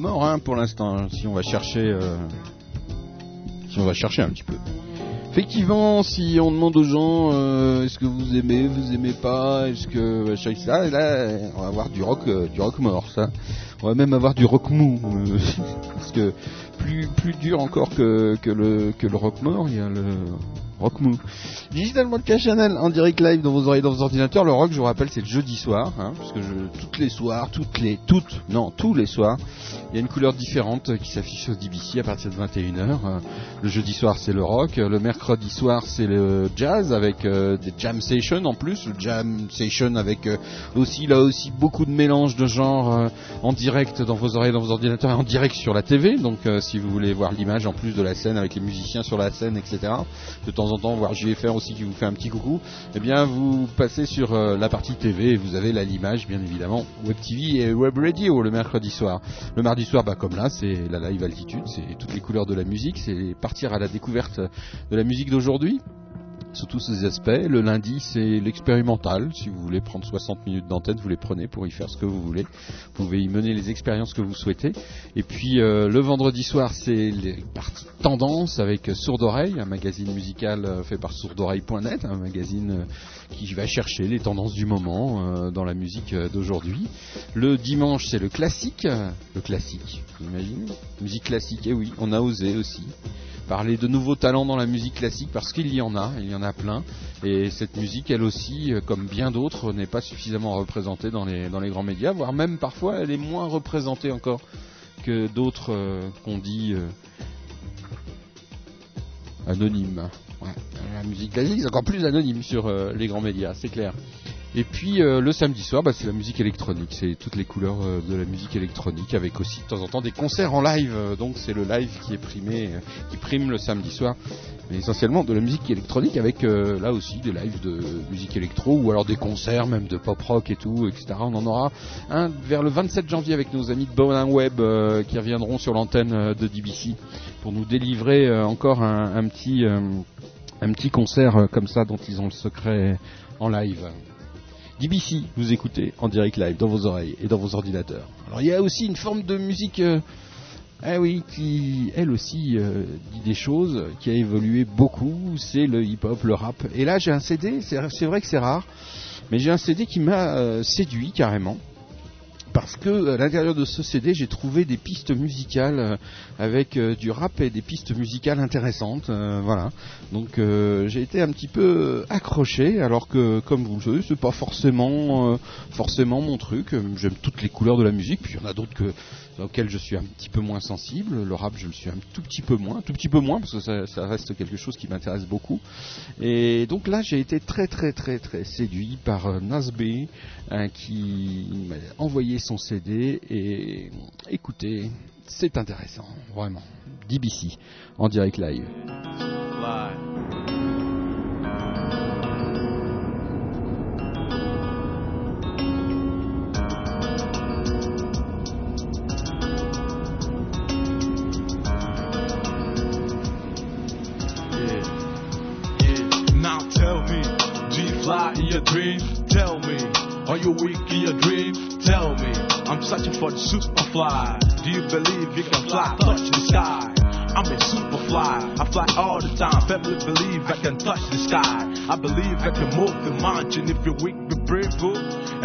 Mort, hein, pour l'instant. Si on va chercher, euh, si on va chercher un petit peu. Effectivement, si on demande aux gens, euh, est-ce que vous aimez, vous aimez pas, est-ce que machin, ça, on va avoir du rock, euh, du rock mort, ça. On va même avoir du rock mou, parce que plus plus dur encore que, que le que le rock mort, il y a le rock mou. Digital Podcast Channel en direct live dans vos oreilles, dans vos ordinateurs. Le rock, je vous rappelle, c'est le jeudi soir, hein, parce toutes les soirs, toutes les, toutes, non, tous les soirs, il y a une couleur différente qui s'affiche sur DBC à partir de 21h. Euh, Le jeudi soir, c'est le rock. Le mercredi soir, c'est le jazz avec euh, des jam sessions en plus. Le jam session avec euh, aussi, là aussi, beaucoup de mélange de genres euh, en direct dans vos oreilles, dans vos ordinateurs et en direct sur la TV. Donc, si vous voulez voir l'image en plus de la scène avec les musiciens sur la scène, etc. De temps en temps, voir JFR aussi qui vous fait un petit coucou. Eh bien, vous passez sur euh, la partie TV et vous avez là l'image, bien évidemment, Web TV et Web Radio le mercredi soir. Le mardi soir, bah, comme là, c'est la live altitude, c'est toutes les couleurs de la musique, c'est partir à la découverte de la musique d'aujourd'hui sous tous ces aspects. Le lundi, c'est l'expérimental. Si vous voulez prendre 60 minutes d'antenne, vous les prenez pour y faire ce que vous voulez. Vous pouvez y mener les expériences que vous souhaitez. Et puis euh, le vendredi soir, c'est les parties tendance avec Sourde Oreille, un magazine musical euh, fait par sourdoreille.net, un magazine euh, qui va chercher les tendances du moment dans la musique d'aujourd'hui. Le dimanche, c'est le classique. Le classique, vous imaginez? Musique classique, et oui, on a osé aussi parler de nouveaux talents dans la musique classique parce qu'il y en a, il y en a plein. Et cette musique, elle aussi, euh, comme bien d'autres, n'est pas suffisamment représentée dans les, dans les grands médias, voire même parfois elle est moins représentée encore que d'autres euh, qu'on dit euh, anonymes. La musique classique, c'est encore plus anonyme sur les grands médias, c'est clair. Et puis euh, le samedi soir, bah, c'est la musique électronique, c'est toutes les couleurs euh, de la musique électronique, avec aussi de temps en temps des concerts en live. euh, donc c'est le live qui est primé, qui prime le samedi soir, mais essentiellement de la musique électronique, avec là aussi des lives de musique électro ou alors des concerts même de pop rock et tout, etc. On en aura un vers le 27 janvier avec nos amis de Bonin Web qui reviendront sur l'antenne de DBC pour nous délivrer encore un, petit concert comme ça dont ils ont le secret en live. DBC, vous écoutez en direct live dans vos oreilles et dans vos ordinateurs. Alors il y a aussi une forme de musique, euh, ah oui, qui elle aussi euh, dit des choses, qui a évolué beaucoup, c'est le hip-hop, le rap. Et là j'ai un CD, c'est c'est vrai que c'est rare, mais j'ai un CD qui m'a euh, séduit carrément. Parce que à l'intérieur de ce CD, j'ai trouvé des pistes musicales euh, avec euh, du rap et des pistes musicales intéressantes. euh, voilà. Donc euh, j'ai été un petit peu accroché, alors que comme vous le savez, c'est pas forcément euh, forcément mon truc. J'aime toutes les couleurs de la musique, puis il y en a d'autres que auxquelles je suis un petit peu moins sensible. Le rap, je le suis un tout petit peu moins, tout petit peu moins parce que ça, reste quelque chose qui m'intéresse beaucoup. Et donc là, j'ai été très très très très séduit par euh, Nasby hein, qui m'a envoyé son CD et écoutez, c'est intéressant, vraiment. DBC en direct live. Your dream? Tell me, are you weak in your dream? Tell me, I'm searching for the superfly. Do you believe you can fly, touch the sky? I'm a superfly. I fly all the time. Family believe I can touch the sky. I believe I can move the mountain. If you're weak, be brave,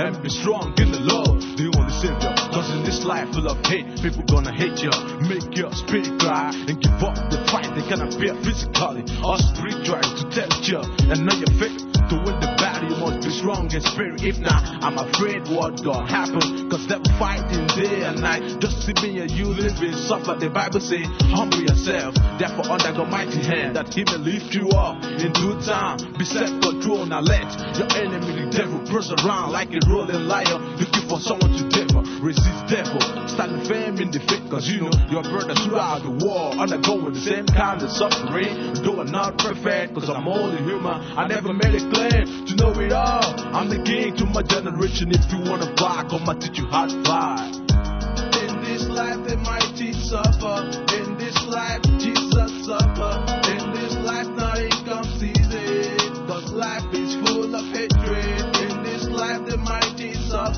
and be strong in the Lord. The only savior. Cause in this life full of hate, people gonna hate you. Make your spirit cry and give up the. They can appear physically or spiritually to test you and know your faith. To win the battle, you must be strong in spirit. If not, I'm afraid what gonna happen. Cause they're fighting day and night. Just see me and you living suffer. The Bible say, humble yourself. Therefore, under God's mighty hand, that He may lift you up in due time. Be self control. Now let your enemy, the devil, press around like a rolling lion, for someone to devil. Resist devil. Stand firm in the faith. Cause you know your brothers throughout the war undergoing the same kind of suffering. Though I'm not perfect, cause I'm only human. I never made a claim to know it all. I'm the king to my generation. If you wanna come and teach you how to fly. In this life, the mighty suffer. In this life, Jesus suffer.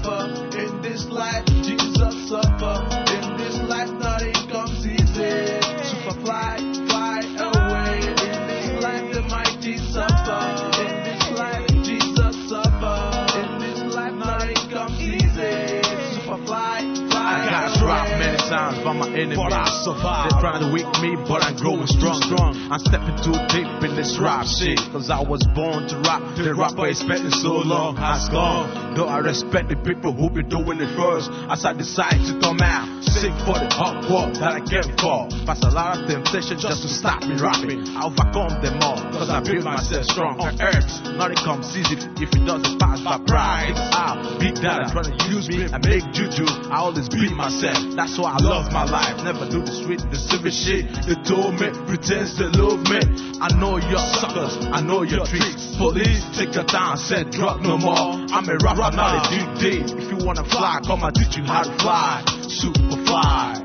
up. Times by my enemies. But I survived. They're trying to weak me, but I'm growing strong. strong. I'm stepping too deep in this rap shit. Cause I was born to rap. The rapper expecting so long has gone. Though I respect the people who been doing it first. As I decide to come out, sick for the hardcore that I came for. Pass a lot of temptation just to stop me rapping. I overcome them all. Cause I build myself strong on earth. Nothing comes easy if it doesn't pass by pride. I'll beat that trying to use me and make juju. I always beat myself. That's why I love my life. Never do the street, the civil shit. The me, pretends to love me. I know your suckers, I know your tricks. Police, take your time, said drug no more. I'm a rapper, not a DJ. If you wanna fly, come and teach you how to fly. Super fly.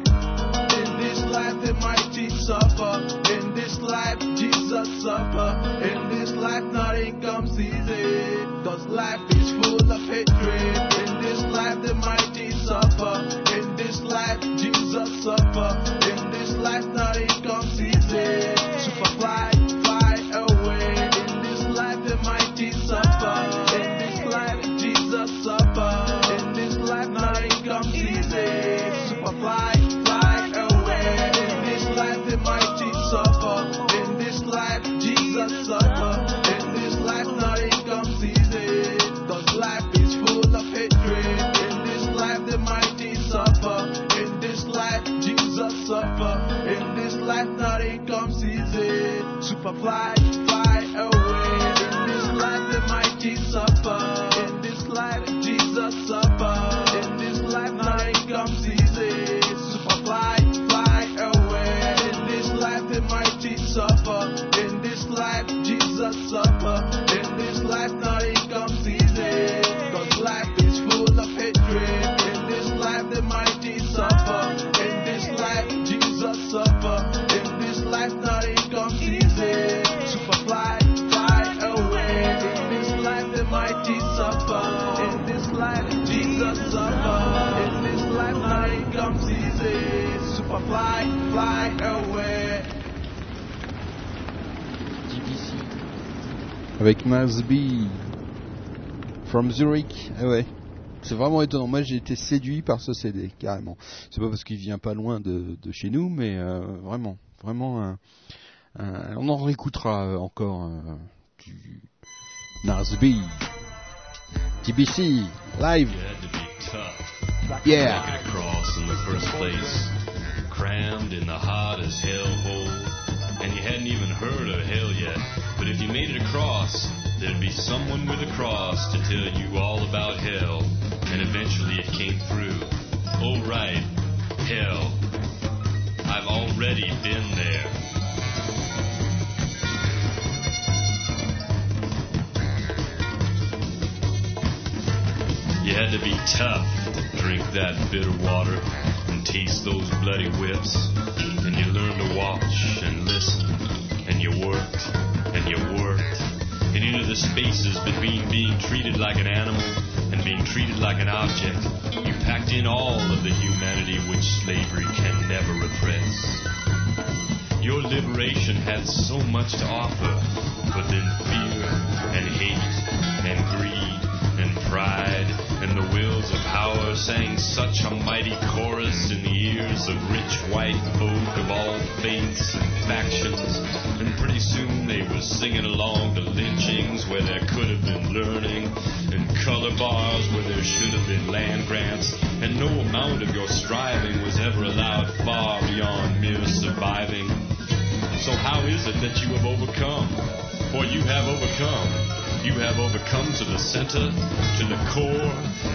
In this life, the mighty suffer. In this life, Jesus suffer. In this life, nothing comes easy. Cause life is full of hatred. In this life, the mighty suffer. Life, suffer. In this life, nothing comes easy. applied fly, fly away. Avec Masby. From Zurich. Ah ouais. C'est vraiment étonnant. Moi, j'ai été séduit par ce CD, carrément. C'est pas parce qu'il vient pas loin de, de chez nous, mais euh, vraiment, vraiment, un- un- on en réécoutera euh, encore euh, du Nasby. TBC, live. You had to be tough. Yeah. Crammed in the hot as hell hole. And you hadn't even heard of hell yet. But if you made it across, there'd be someone with a cross to tell you all about hell. And eventually it came through. Oh, right. Hell. I've already been there. You had to be tough to drink that bitter water taste those bloody whips. And you learned to watch and listen. And you worked and you worked. And into the spaces between being treated like an animal and being treated like an object, you packed in all of the humanity which slavery can never repress. Your liberation had so much to offer, but then fear and hate and greed and pride the of power sang such a mighty chorus in the ears of rich white folk of all faiths and factions. And pretty soon they were singing along to lynchings where there could have been learning, and color bars where there should have been land grants, and no amount of your striving was ever allowed far beyond mere surviving. So how is it that you have overcome? For you have overcome. You have overcome to the center, to the core,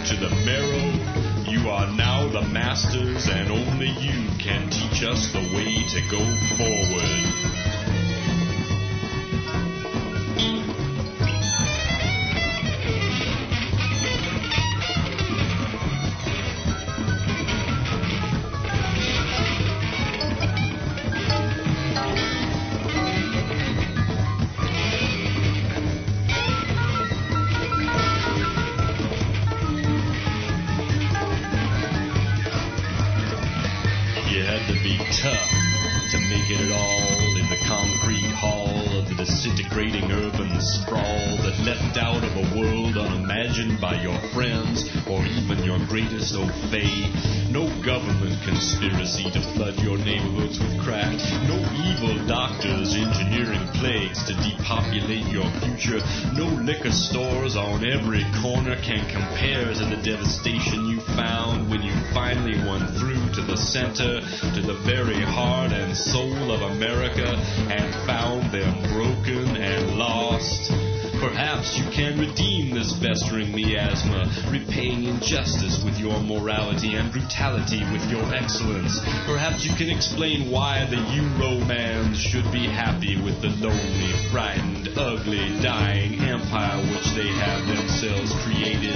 to the marrow. You are now the masters, and only you can teach us the way to go forward. Conspiracy to flood your neighborhoods with crack. No evil doctors engineering plagues to depopulate your future. No liquor stores on every corner can compare to the devastation you found when you finally won through to the center, to the very heart and soul of America, and festering miasma, repaying injustice with your morality and brutality with your excellence. Perhaps you can explain why the Euromans should be happy with the lonely, frightened, ugly, dying empire which they have themselves created.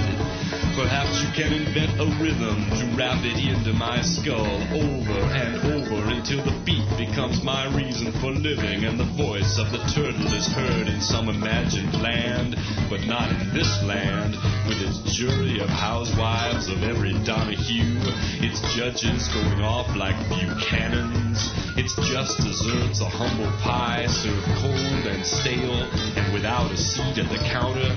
Perhaps you can invent a rhythm to rap it into my skull over and over until the beat becomes my reason for living and the voice of the turtle is heard in some imagined land, but not in this land, with its jury of housewives of every Donahue, its judges going off like Buchanans, its just desserts a humble pie served cold and stale and without a seat at the counter.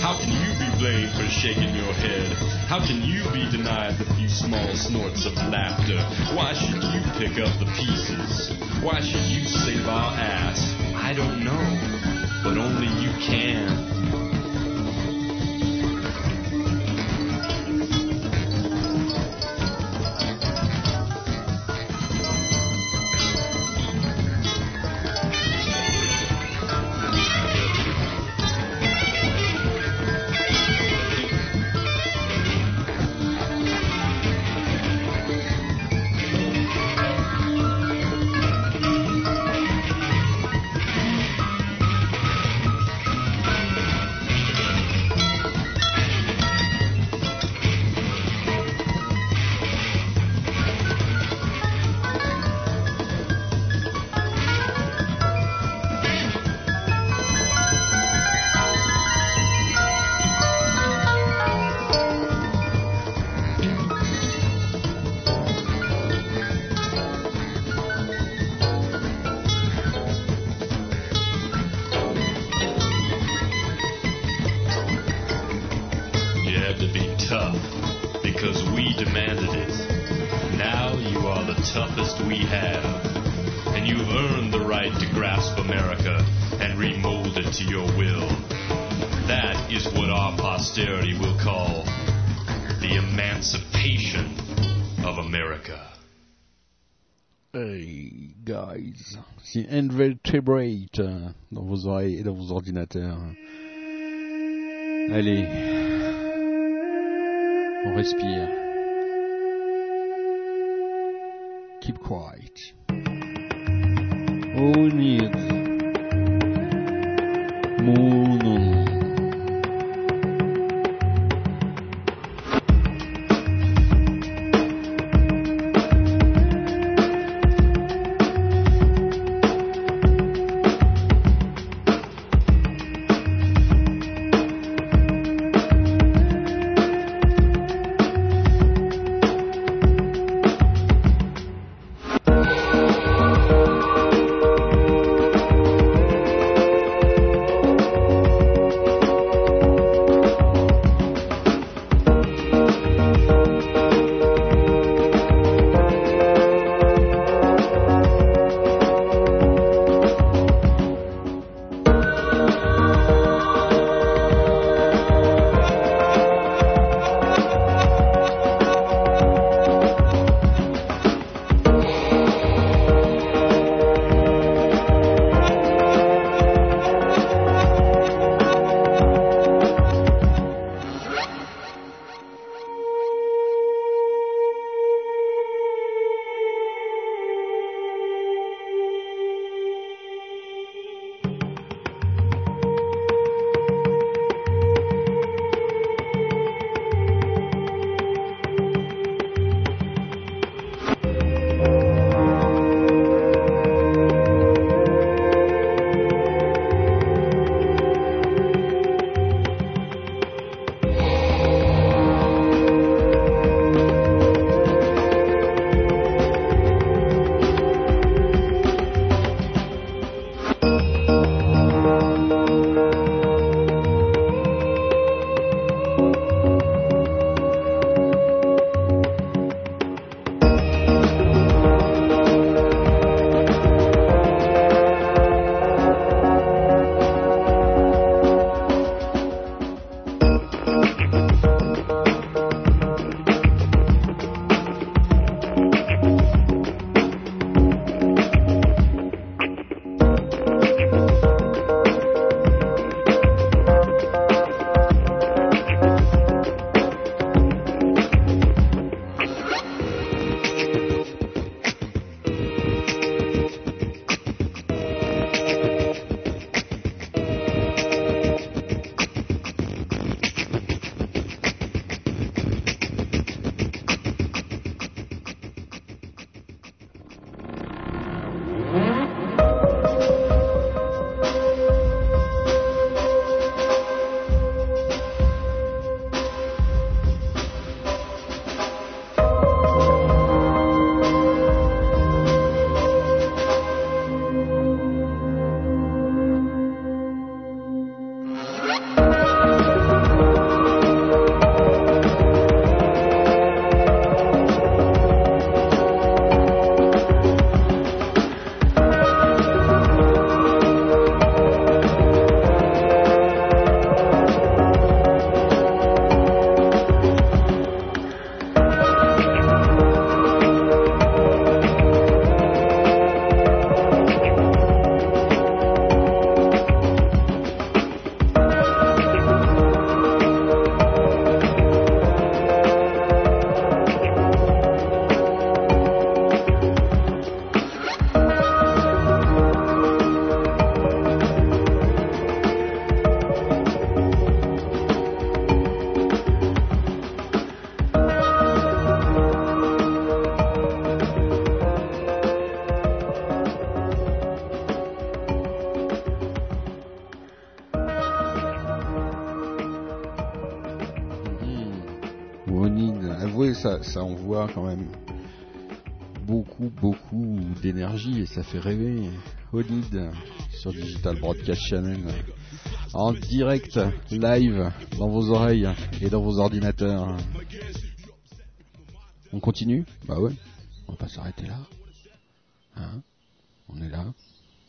How can you be blamed for shaking your head? How can you be denied the few small snorts of laughter? Why should you pick up the pieces? Why should you save our ass? I don't know, but only you can. Invertebrate euh, dans vos oreilles et dans vos ordinateurs. Allez, on respire. Keep quiet. All we need. Moon. Onid, avouez, ça, ça envoie quand même beaucoup, beaucoup d'énergie et ça fait rêver. Onid sur Digital Broadcast Channel en direct, live, dans vos oreilles et dans vos ordinateurs. On continue? Bah ouais, on va pas s'arrêter là. Hein? On est là,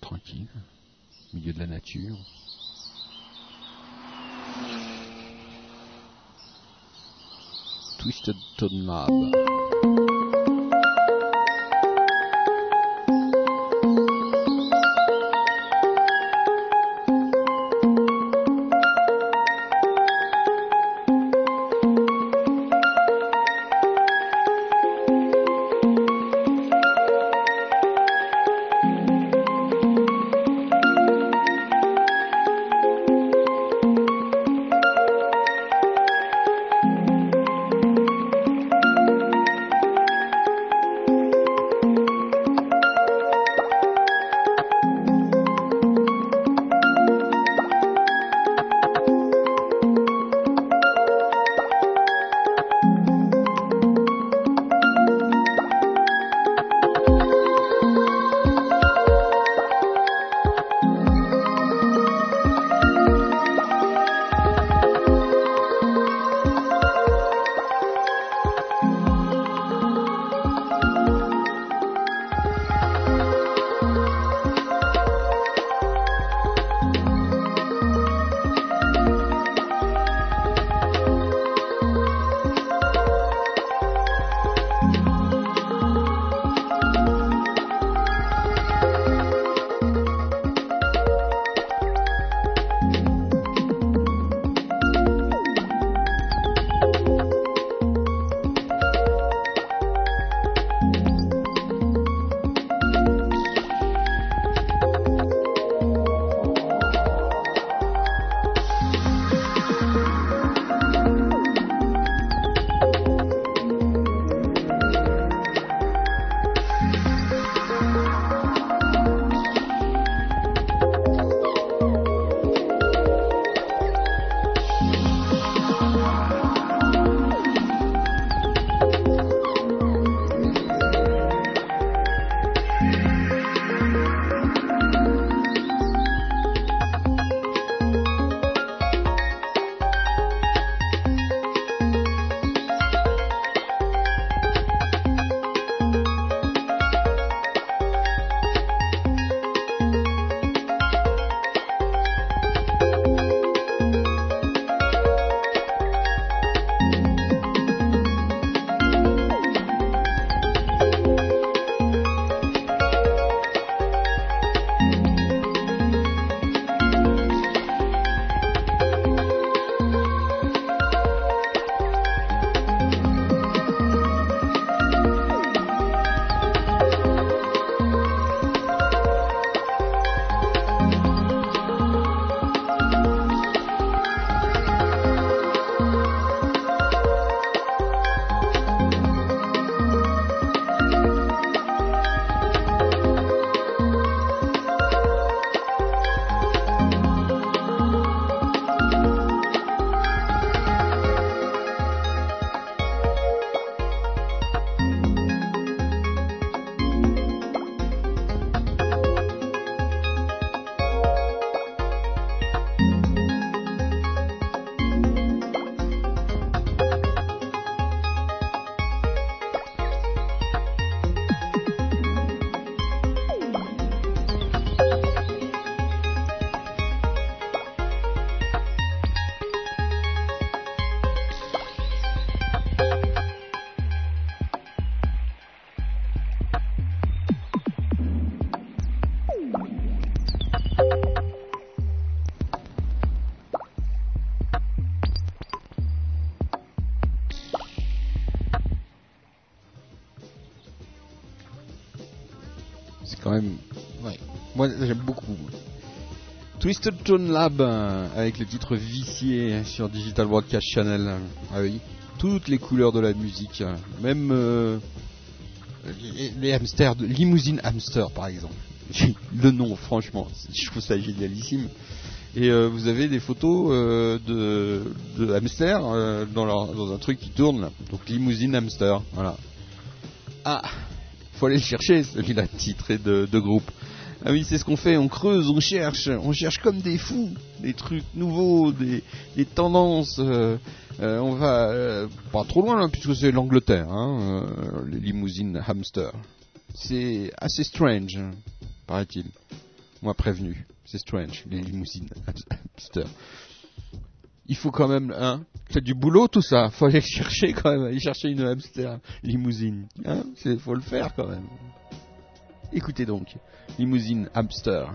tranquille, au milieu de la nature. Twisted Tone Lab. Twisted Tone Lab euh, avec le titre vicié sur Digital Broadcast Channel. Ah oui. Toutes les couleurs de la musique. euh, Même euh, les, les hamsters, de, Limousine Hamster par exemple. Le nom, franchement, je trouve ça génialissime. Et vous avez des photos de, hamsters dans un truc qui tourne là. Donc limousine hamster, voilà. Ah, faut aller le chercher celui-là, titré de, de groupe. Ah oui, c'est ce qu'on fait, on creuse, on cherche, on cherche comme des fous, des trucs nouveaux, des, tendances. euh, euh, on va euh, pas trop loin puisque c'est l'Angleterre, hein, les limousines hamster. C'est assez strange, paraît-il. Moi prévenu, c'est strange, les limousines hamster. Il faut quand même, hein, c'est du boulot tout ça. Faut aller chercher quand même, aller chercher une hamster limousine, hein, faut le faire quand même. Écoutez donc, limousine hamster.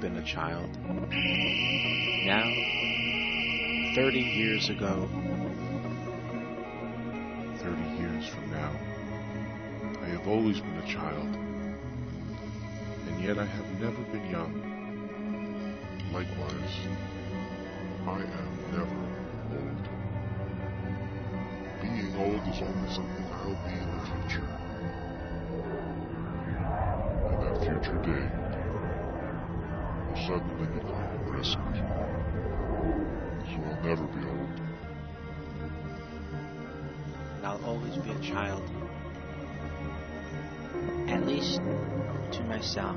Been a child. Now, 30 years ago, 30 years from now, I have always been a child, and yet I have never been young. Likewise, I am never old. Being old is only something I'll be in the future. And that future day suddenly present. So I'll never be old. I'll always be a child. At least to myself.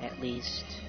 At least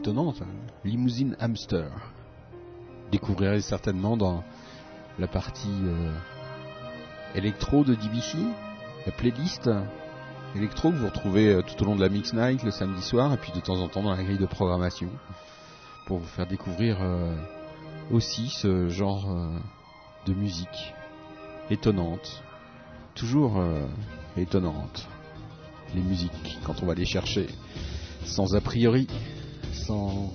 étonnant ça. Limousine hamster. Découvrirez certainement dans la partie euh, électro de DBC, la playlist électro que vous retrouvez euh, tout au long de la Mix Night le samedi soir et puis de temps en temps dans la grille de programmation pour vous faire découvrir euh, aussi ce genre euh, de musique étonnante, toujours étonnante. Les musiques quand on va les chercher sans a priori, sans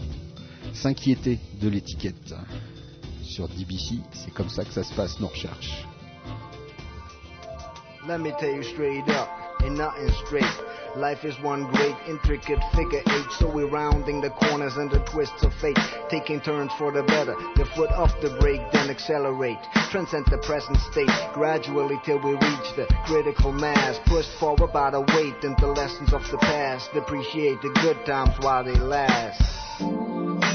s'inquiéter de l'étiquette. Sur DBC, c'est comme ça que ça se passe nos recherches. Let me tell you straight up, ain't nothing straight. Life is one great intricate figure eight, so we're rounding the corners and the twists of fate, taking turns for the better. The foot off the brake, then accelerate, transcend the present state, gradually till we reach the critical mass, pushed forward by the weight and the lessons of the past. Appreciate the good times while they last.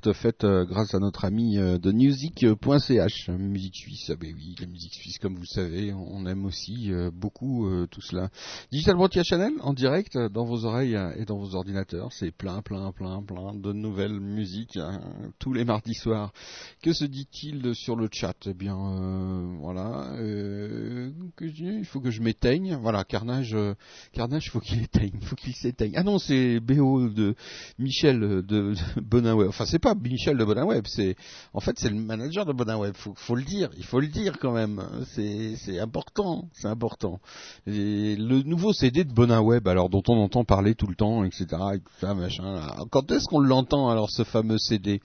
découverte faite euh, grâce à notre ami euh, de music.ch, musique suisse. Ah ben oui, la musique suisse, comme vous le savez, on aime aussi euh, beaucoup tout cela. Digital Frontier Channel en direct dans vos oreilles et dans vos ordinateurs, c'est plein, plein, plein, plein de nouvelles musiques hein, tous les mardis soirs. Que se dit-il sur le chat? Eh bien, euh, voilà, euh, il faut que je m'éteigne. Voilà, Carnage, euh, Carnage, faut qu'il éteigne, faut qu'il s'éteigne. Ah non, c'est BO de Michel de, Web. Enfin, c'est pas Michel de Bonin Web, c'est en fait c'est le manager de Bonin Web. Faut, faut le dire, il faut le dire quand même. C'est important, c'est important. Et le nouveau CD de Bonin Web, alors dont on entend parler tout le temps, etc. Et tout ça, machin. Quand est-ce qu'on l'entend alors ce fameux CD,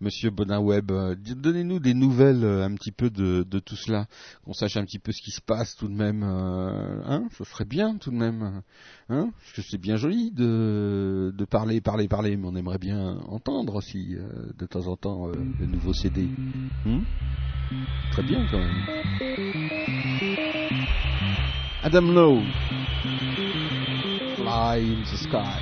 Monsieur Bonin Web Euh, Donnez-nous des nouvelles euh, un petit peu de, de tout cela, qu'on sache un petit peu ce qui se passe tout de même. euh, hein, ce serait bien tout de même. Hein Parce que c'est bien joli de, parler, parler, parler, mais on aimerait bien entendre aussi euh, de temps en temps euh, le nouveau CD. Hmm Très bien quand même. Adam Lowe, Fly in the Sky.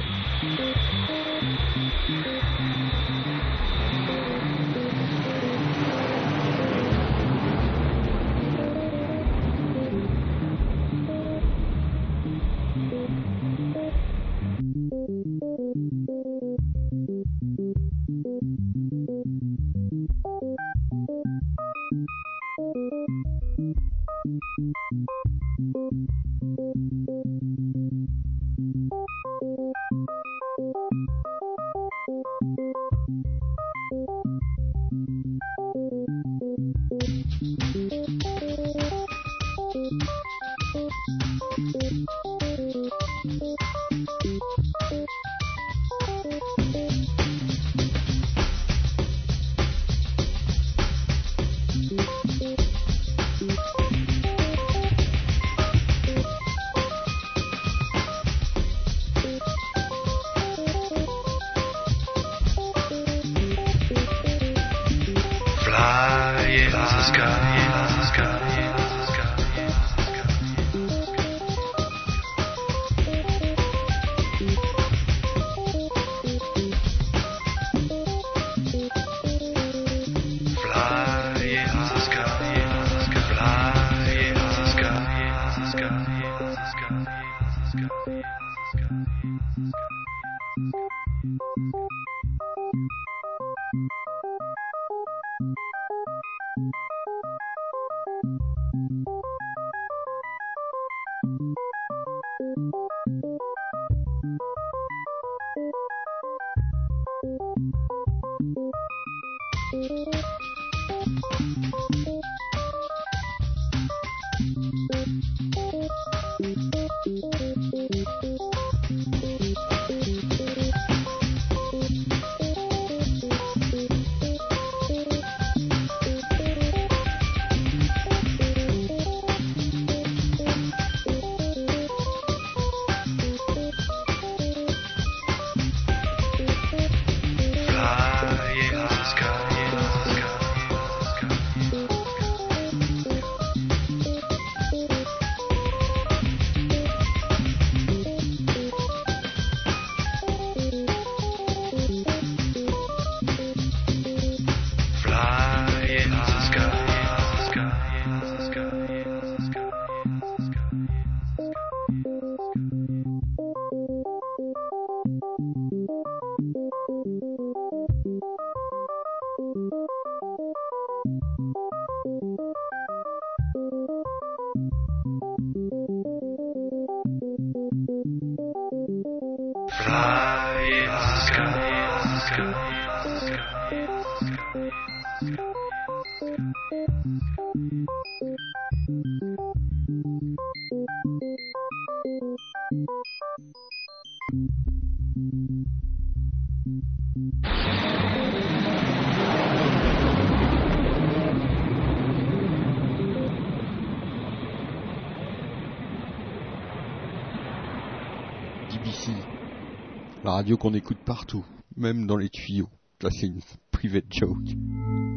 radio qu'on écoute partout, même dans les tuyaux. Là, c'est une private joke.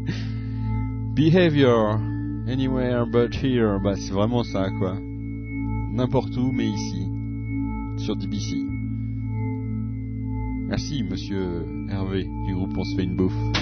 Behavior, anywhere but here. Bah, c'est vraiment ça, quoi. N'importe où, mais ici. Sur DBC. Merci, monsieur Hervé, du groupe On se fait une bouffe.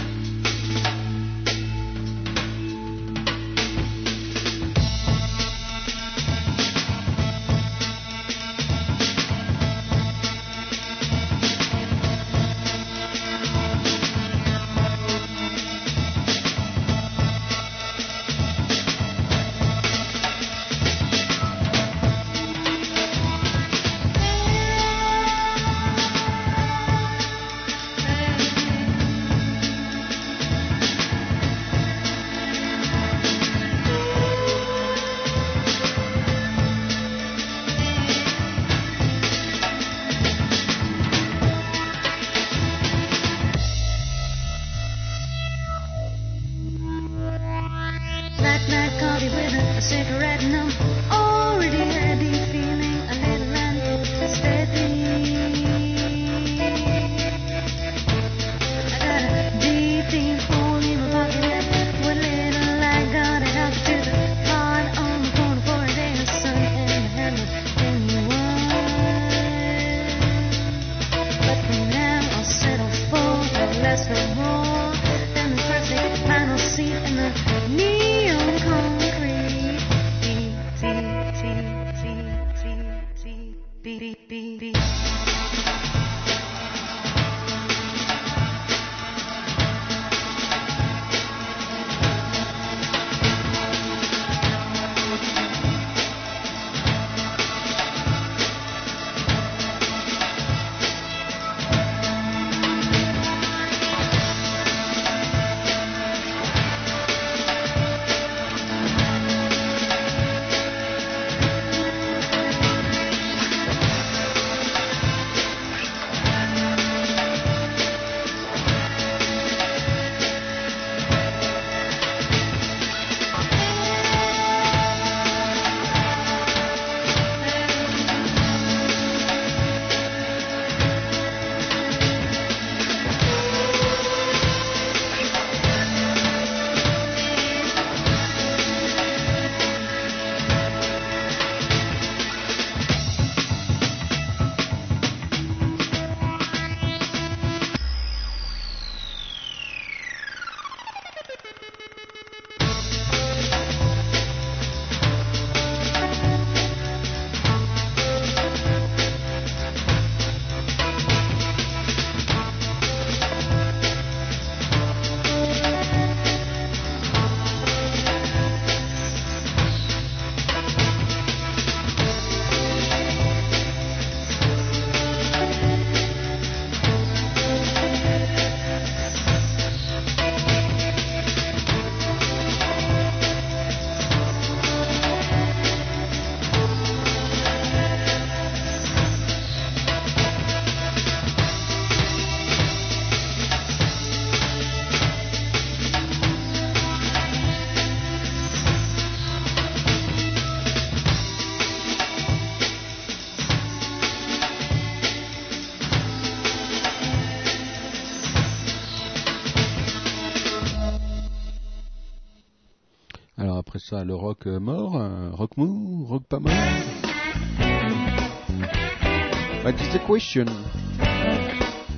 Question.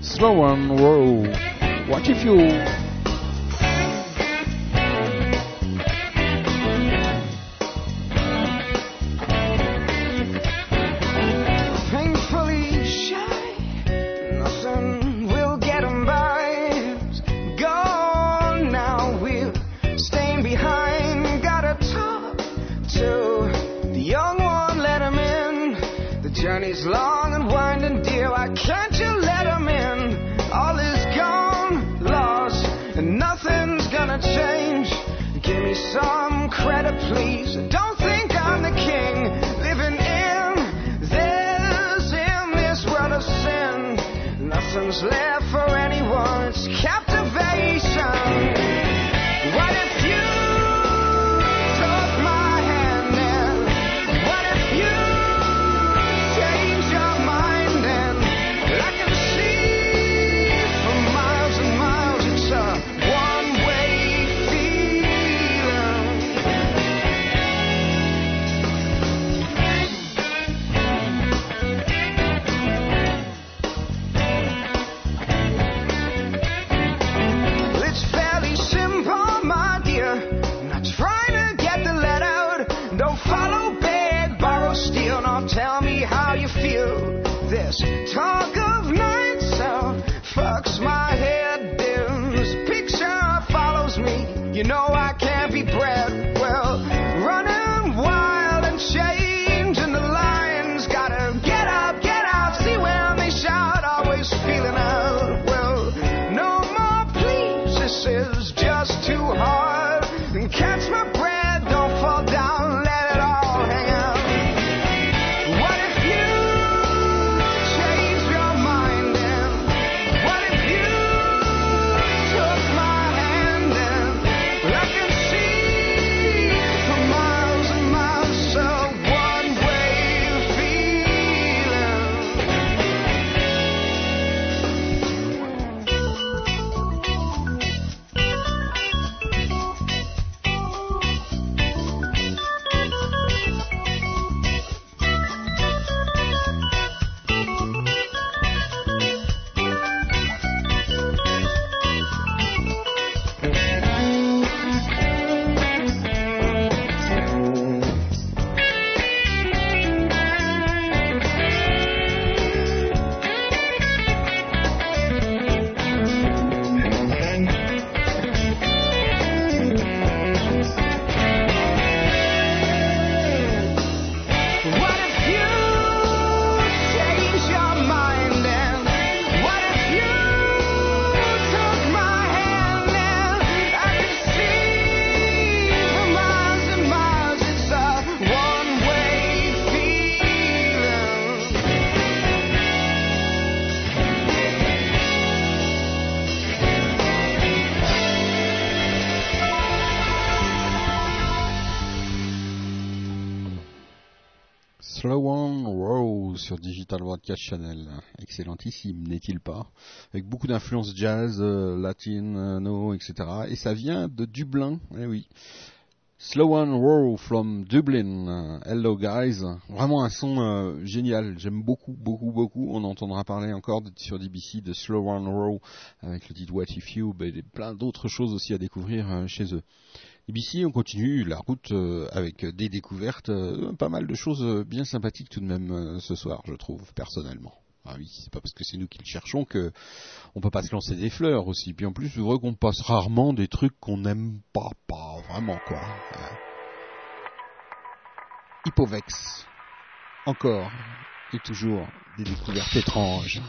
Slow one, roll. What if you Digital Broadcast Channel. Excellentissime, n'est-il pas? Avec beaucoup d'influences jazz, euh, latino, etc. Et ça vient de Dublin, eh oui. Slow on Row from Dublin. Hello guys. Vraiment un son euh, génial. J'aime beaucoup, beaucoup, beaucoup. On entendra parler encore sur DBC de Slow on Row avec le titre What If You, et plein d'autres choses aussi à découvrir euh, chez eux. BBC, on continue la route euh, avec des découvertes, euh, pas mal de choses euh, bien sympathiques tout de même ce soir, je trouve, personnellement. Ah oui, c'est pas parce que c'est nous qui le cherchons que on peut pas se lancer des fleurs aussi. Puis en plus, c'est vrai qu'on passe rarement des trucs qu'on n'aime pas, pas vraiment quoi. Hippovex, encore et toujours des découvertes étranges.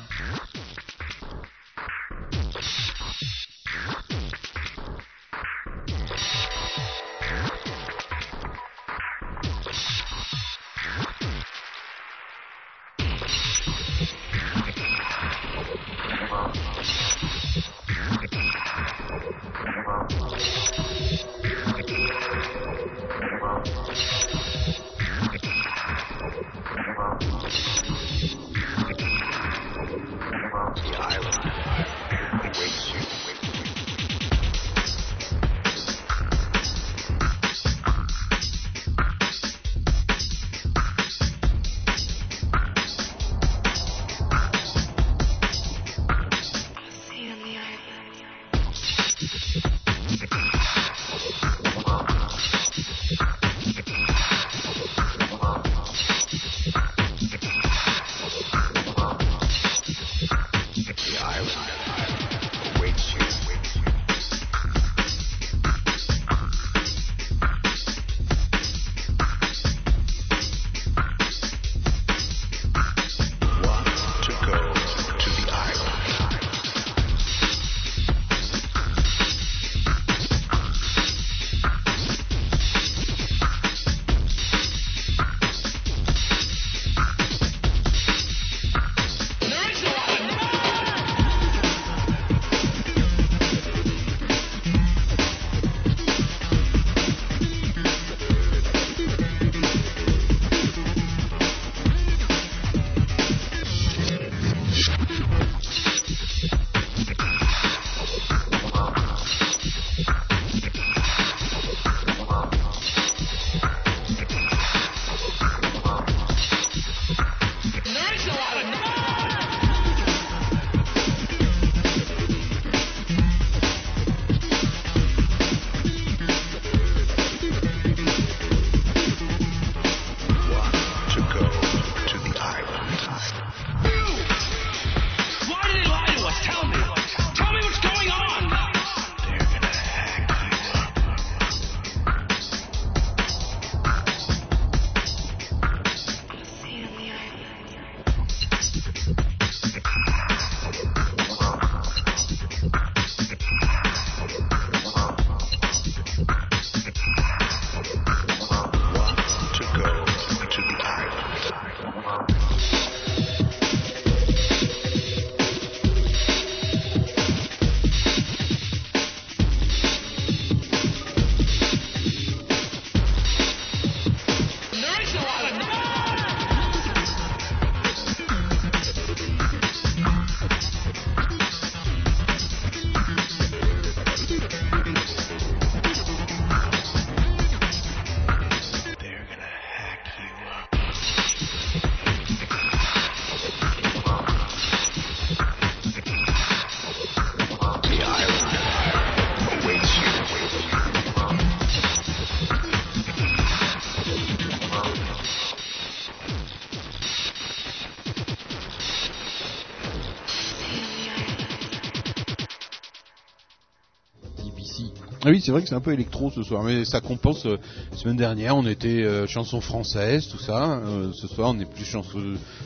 Oui, c'est vrai que c'est un peu électro ce soir, mais ça compense. euh, semaine dernière, on était euh, chanson française, tout ça. Euh, ce soir, on est plus chanson,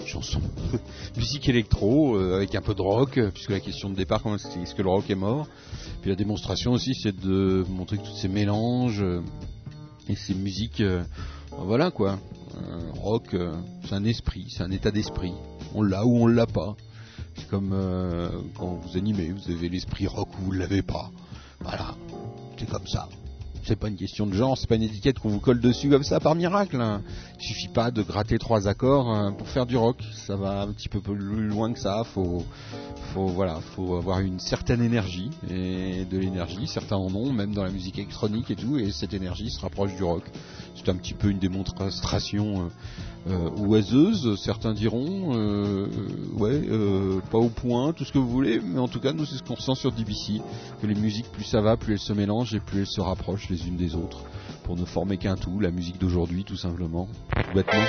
chanson musique électro euh, avec un peu de rock, puisque la question de départ, comment est-ce que- le rock est mort Puis la démonstration aussi, c'est de montrer que tous ces mélanges euh, et ces musiques, ben voilà quoi. Rock, c'est un esprit, c'est un état d'esprit. On l'a ou on l'a pas. C'est comme quand vous animez, vous avez l'esprit rock ou vous l'avez pas. Voilà, c'est comme ça. C'est pas une question de genre, c'est pas une étiquette qu'on vous colle dessus comme ça par miracle. hein. Il suffit pas de gratter trois accords hein, pour faire du rock. Ça va un petit peu plus loin que ça. Faut, faut voilà, faut avoir une certaine énergie et de l'énergie. Certains en ont, même dans la musique électronique et tout. Et cette énergie se rapproche du rock. C'est un petit peu une démonstration euh, oiseuse, certains diront, euh, ouais, euh, pas au point, tout ce que vous voulez, mais en tout cas, nous, c'est ce qu'on ressent sur DBC, que les musiques, plus ça va, plus elles se mélangent et plus elles se rapprochent les unes des autres, pour ne former qu'un tout, la musique d'aujourd'hui, tout simplement, tout bêtement.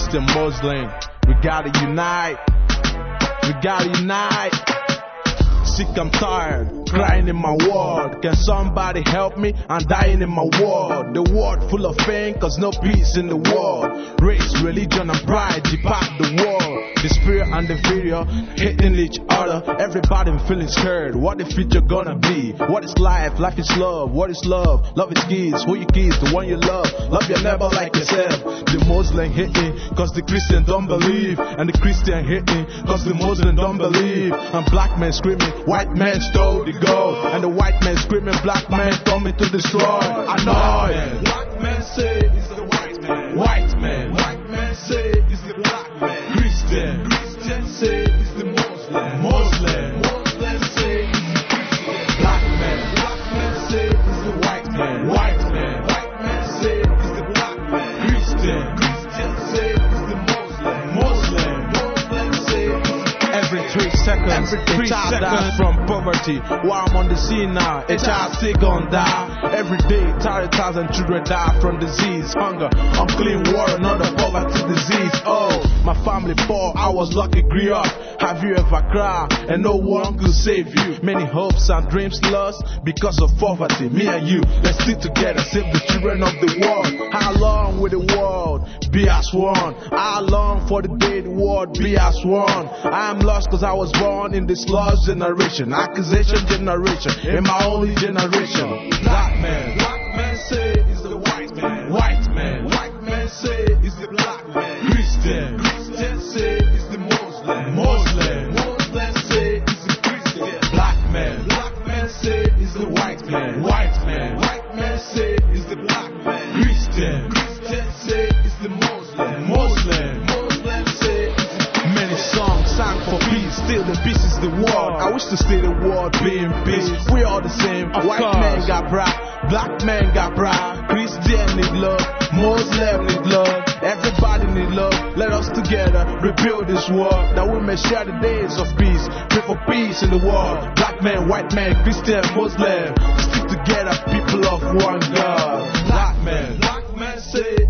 Christian, Muslim. We gotta unite. We gotta unite. Sick, I'm tired, crying in my world. Can somebody help me? I'm dying in my world. The world full of pain, cause no peace in the world. Race, religion, and pride depart the world. The spirit and the video hating each other. Everybody feeling scared. What the future gonna be? What is life? Life is love. What is love? Love is kids. Who you kiss? The one you love. Love your neighbor like yourself. The Muslim hating, cause the Christian don't believe. And the Christian hating, cause the Muslim don't believe. And black men screaming, white men stole the gold. And the white men screaming, black men coming to destroy. I know. Black men say it's the white man. White man. White man say it's the black man. Christian. Christian say seconds, Every three child seconds. dies from poverty. While I'm on the scene now, a child still gonna die. Every day, 30,000 children die from disease, hunger, unclean water, not a poverty disease. Oh, my family poor, I was lucky, grew up. Have you ever cried and no one could save you? Many hopes and dreams lost because of poverty. Me and you, let's stick together, save the children of the world. How long will the world be as one? How long for the day the world be as one? I'm lost cause I was born in this lost generation, accusation generation, in my only generation. Black man, black man say is the white man, white man, white man say is the black man, Christian, Christian say is the Muslim, Muslim, Muslim say is the Christian, black man, black man say is the white man, white man, white man say is the black man, Christian, for peace, still the peace is the world. I wish to see the world be in peace. We all the same. White course. man got pride, black man got pride. Christian need love, Muslim need love. Everybody need love. Let us together rebuild this world that we may share the days of peace. Pray for peace in the world. Black man, white man, Christian, Muslim. Stick together, people of one God. Black man, black man say is the white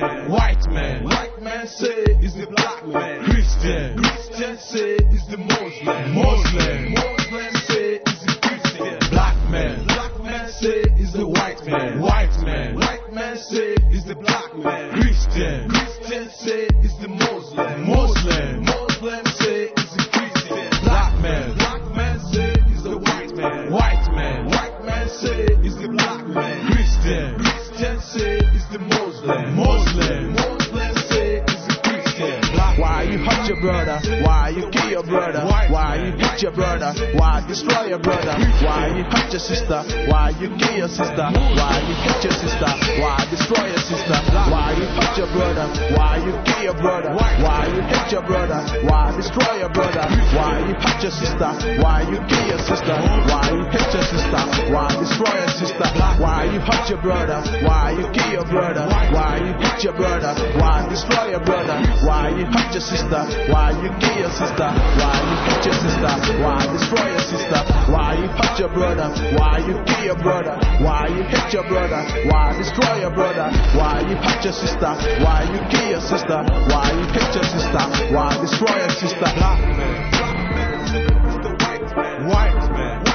man. White man, white man say is the black man. Christian, Christian say is the Muslim. Muslim, Muslim say is the Christian. Black man, black man say is the white man. White man, white man say is the black man. Christian, Christian say is the Muslim. Muslim, Muslim say is the Christian. Black man, black man say is the white man. White man, white man say is the black man. Christian, Ten say it's the Muslim. Muslim. Muslim hurt your brother? Why you kill your brother? Why you hit your brother? Why destroy your brother? Why you hurt your sister? Why you kill your sister? Why you hit your sister? Why destroy your sister? Why you hurt your brother? Why you kill your brother? Why you hit your brother? Why destroy your brother? Why you hurt your sister? Why you kill your sister? Why you hit your sister? Why destroy your sister? Why you hurt your brother? Why you kill your brother? Why you hit your brother? Why destroy your brother? Why you hurt your sister? Why you kill your sister? Why you hit your sister? Why destroy your sister? Why you hurt your brother? Why you kill your brother? Why you hit your brother? Why destroy your brother? Why you hurt your sister? Why you kill your sister? Why you hit your sister? Why destroy your sister? Black man, black man, is the white man, white man,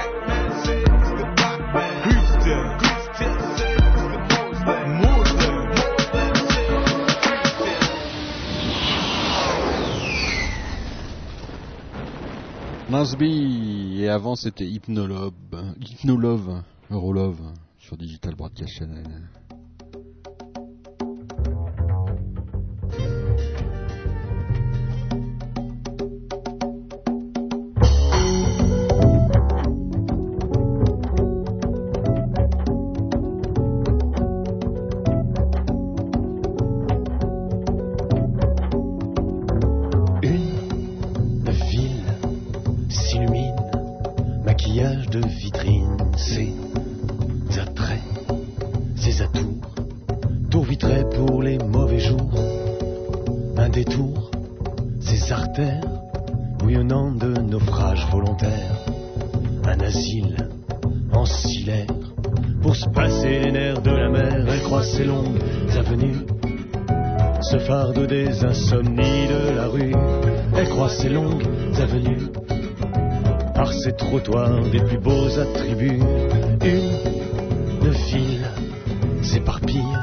Nasby, et avant c'était Hypnolove, Hypnolove, Eurolove, sur Digital Broadcast Channel. Des plus beaux attributs. Une, ville s'éparpille,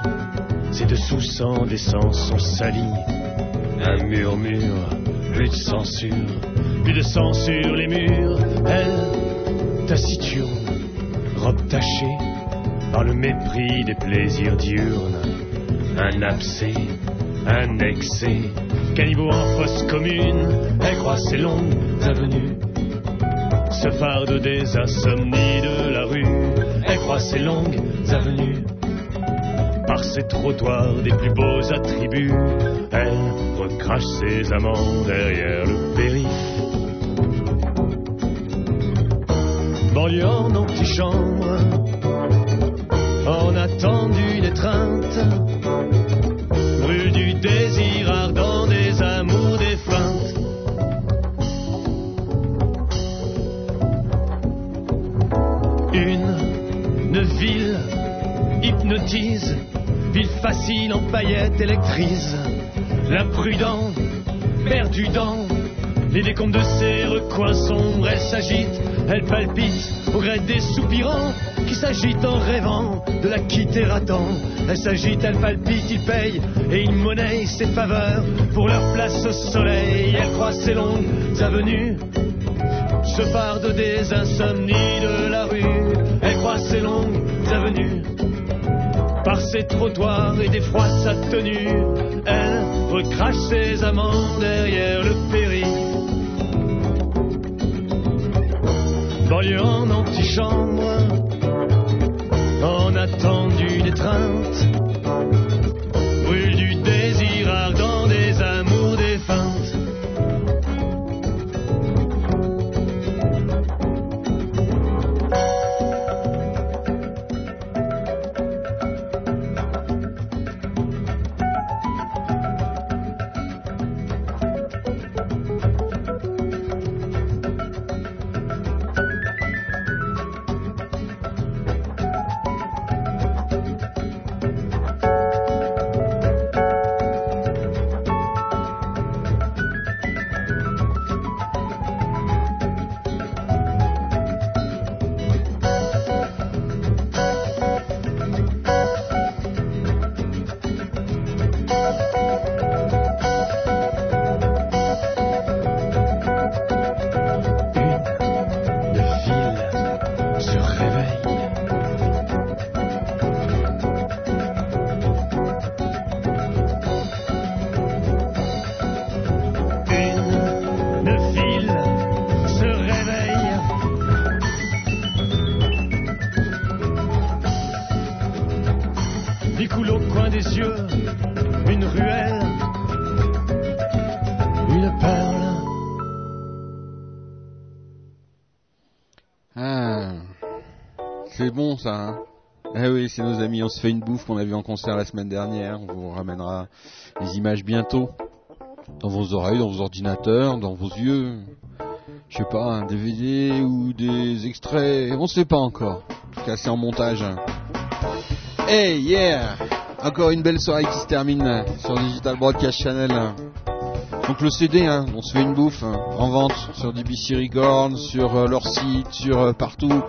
ses dessous sans décence sont salis. Un murmure, plus de censure, plus de sur les murs. Elle, taciturne, robe tachée par le mépris des plaisirs diurnes. Un abcès, un excès, caniveau en fosse commune. Elle croit ses longues avenues ce fardeau des insomnies de la rue. Elle croit ces longues avenues par ces trottoirs des plus beaux attributs. Elle recrache ses amants derrière le périph. Banlieue en antichambre, s'agite, elle palpite au gré des soupirants qui s'agitent en rêvant de la quitter à temps. Elle s'agite, elle palpite, il paye et il monnaie ses faveurs pour leur place au soleil. Elle croit ses longues avenues se farde des insomnies de la rue. Elle croit ses longues avenues par ses trottoirs et défroie sa tenue. Elle recrache ses amants derrière le périph'. Banlieue en antichambre, On se fait une bouffe qu'on a vu en concert la semaine dernière. On vous ramènera les images bientôt dans vos oreilles, dans vos ordinateurs, dans vos yeux. Je sais pas, un DVD ou des extraits. On sait pas encore. En tout cas, c'est en montage. Hey, yeah Encore une belle soirée qui se termine sur Digital Broadcast Channel. Donc le CD, hein, on se fait une bouffe hein, en vente sur DBC Records, sur euh, leur site, sur euh, partout,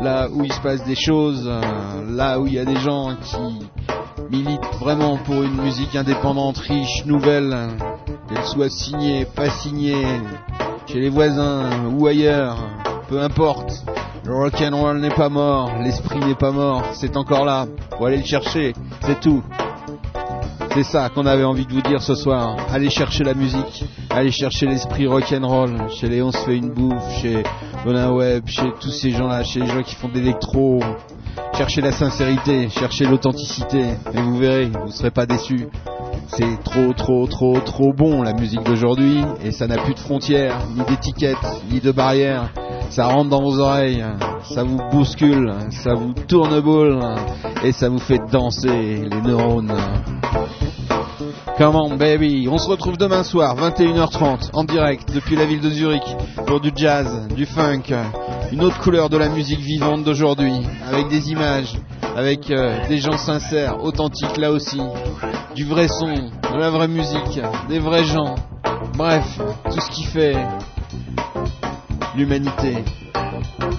là où il se passe des choses, euh, là où il y a des gens qui militent vraiment pour une musique indépendante, riche, nouvelle, hein, qu'elle soit signée, pas signée, chez les voisins ou ailleurs, peu importe. Le rock'n'roll n'est pas mort, l'esprit n'est pas mort, c'est encore là. Faut aller le chercher, c'est tout. C'est ça qu'on avait envie de vous dire ce soir. Allez chercher la musique, allez chercher l'esprit rock'n'roll chez les On se fait une bouffe, chez Bonin Web, chez tous ces gens-là, chez les gens qui font de l'électro. Cherchez la sincérité, cherchez l'authenticité, et vous verrez, vous serez pas déçus. C'est trop, trop, trop, trop bon la musique d'aujourd'hui, et ça n'a plus de frontières, ni d'étiquettes, ni de barrières. Ça rentre dans vos oreilles, ça vous bouscule, ça vous tourne boule, et ça vous fait danser les neurones. Come on baby, on se retrouve demain soir, 21h30, en direct depuis la ville de Zurich, pour du jazz, du funk, une autre couleur de la musique vivante d'aujourd'hui, avec des images, avec euh, des gens sincères, authentiques là aussi, du vrai son, de la vraie musique, des vrais gens. Bref, tout ce qui fait l'humanité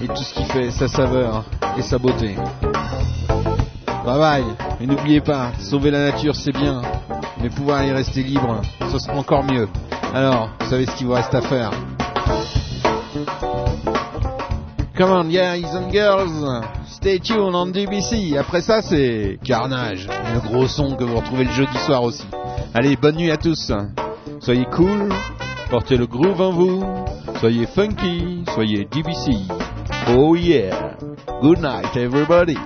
et tout ce qui fait sa saveur et sa beauté. Bye bye, et n'oubliez pas, sauver la nature c'est bien, mais pouvoir y rester libre, ce sera encore mieux. Alors, vous savez ce qu'il vous reste à faire. Come on, guys and girls, stay tuned on DBC. Après ça, c'est Carnage, le gros son que vous retrouvez le jeudi soir aussi. Allez, bonne nuit à tous. Soyez cool, portez le groove en vous, soyez funky, soyez DBC. Oh yeah. Good night, everybody.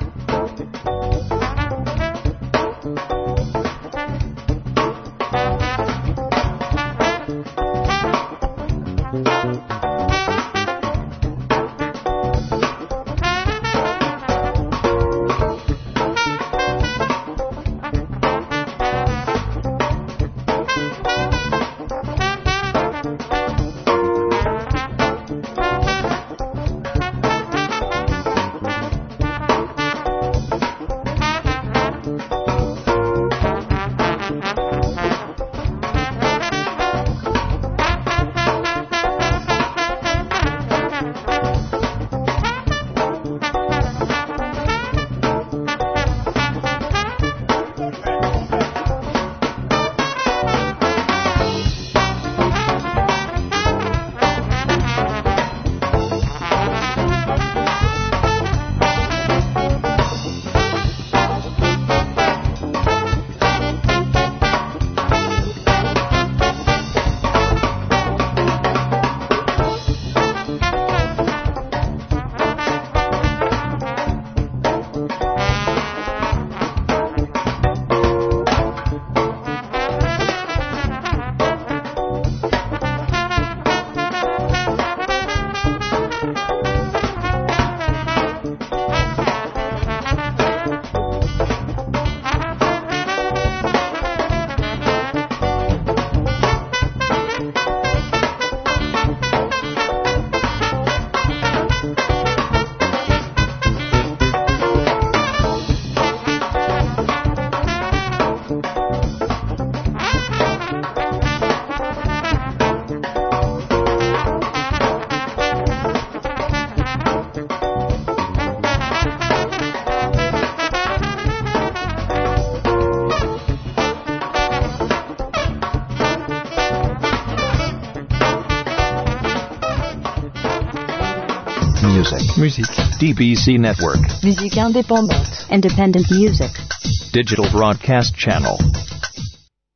Musique. DBC Network. Musique indépendante. Independent music. Digital Broadcast Channel.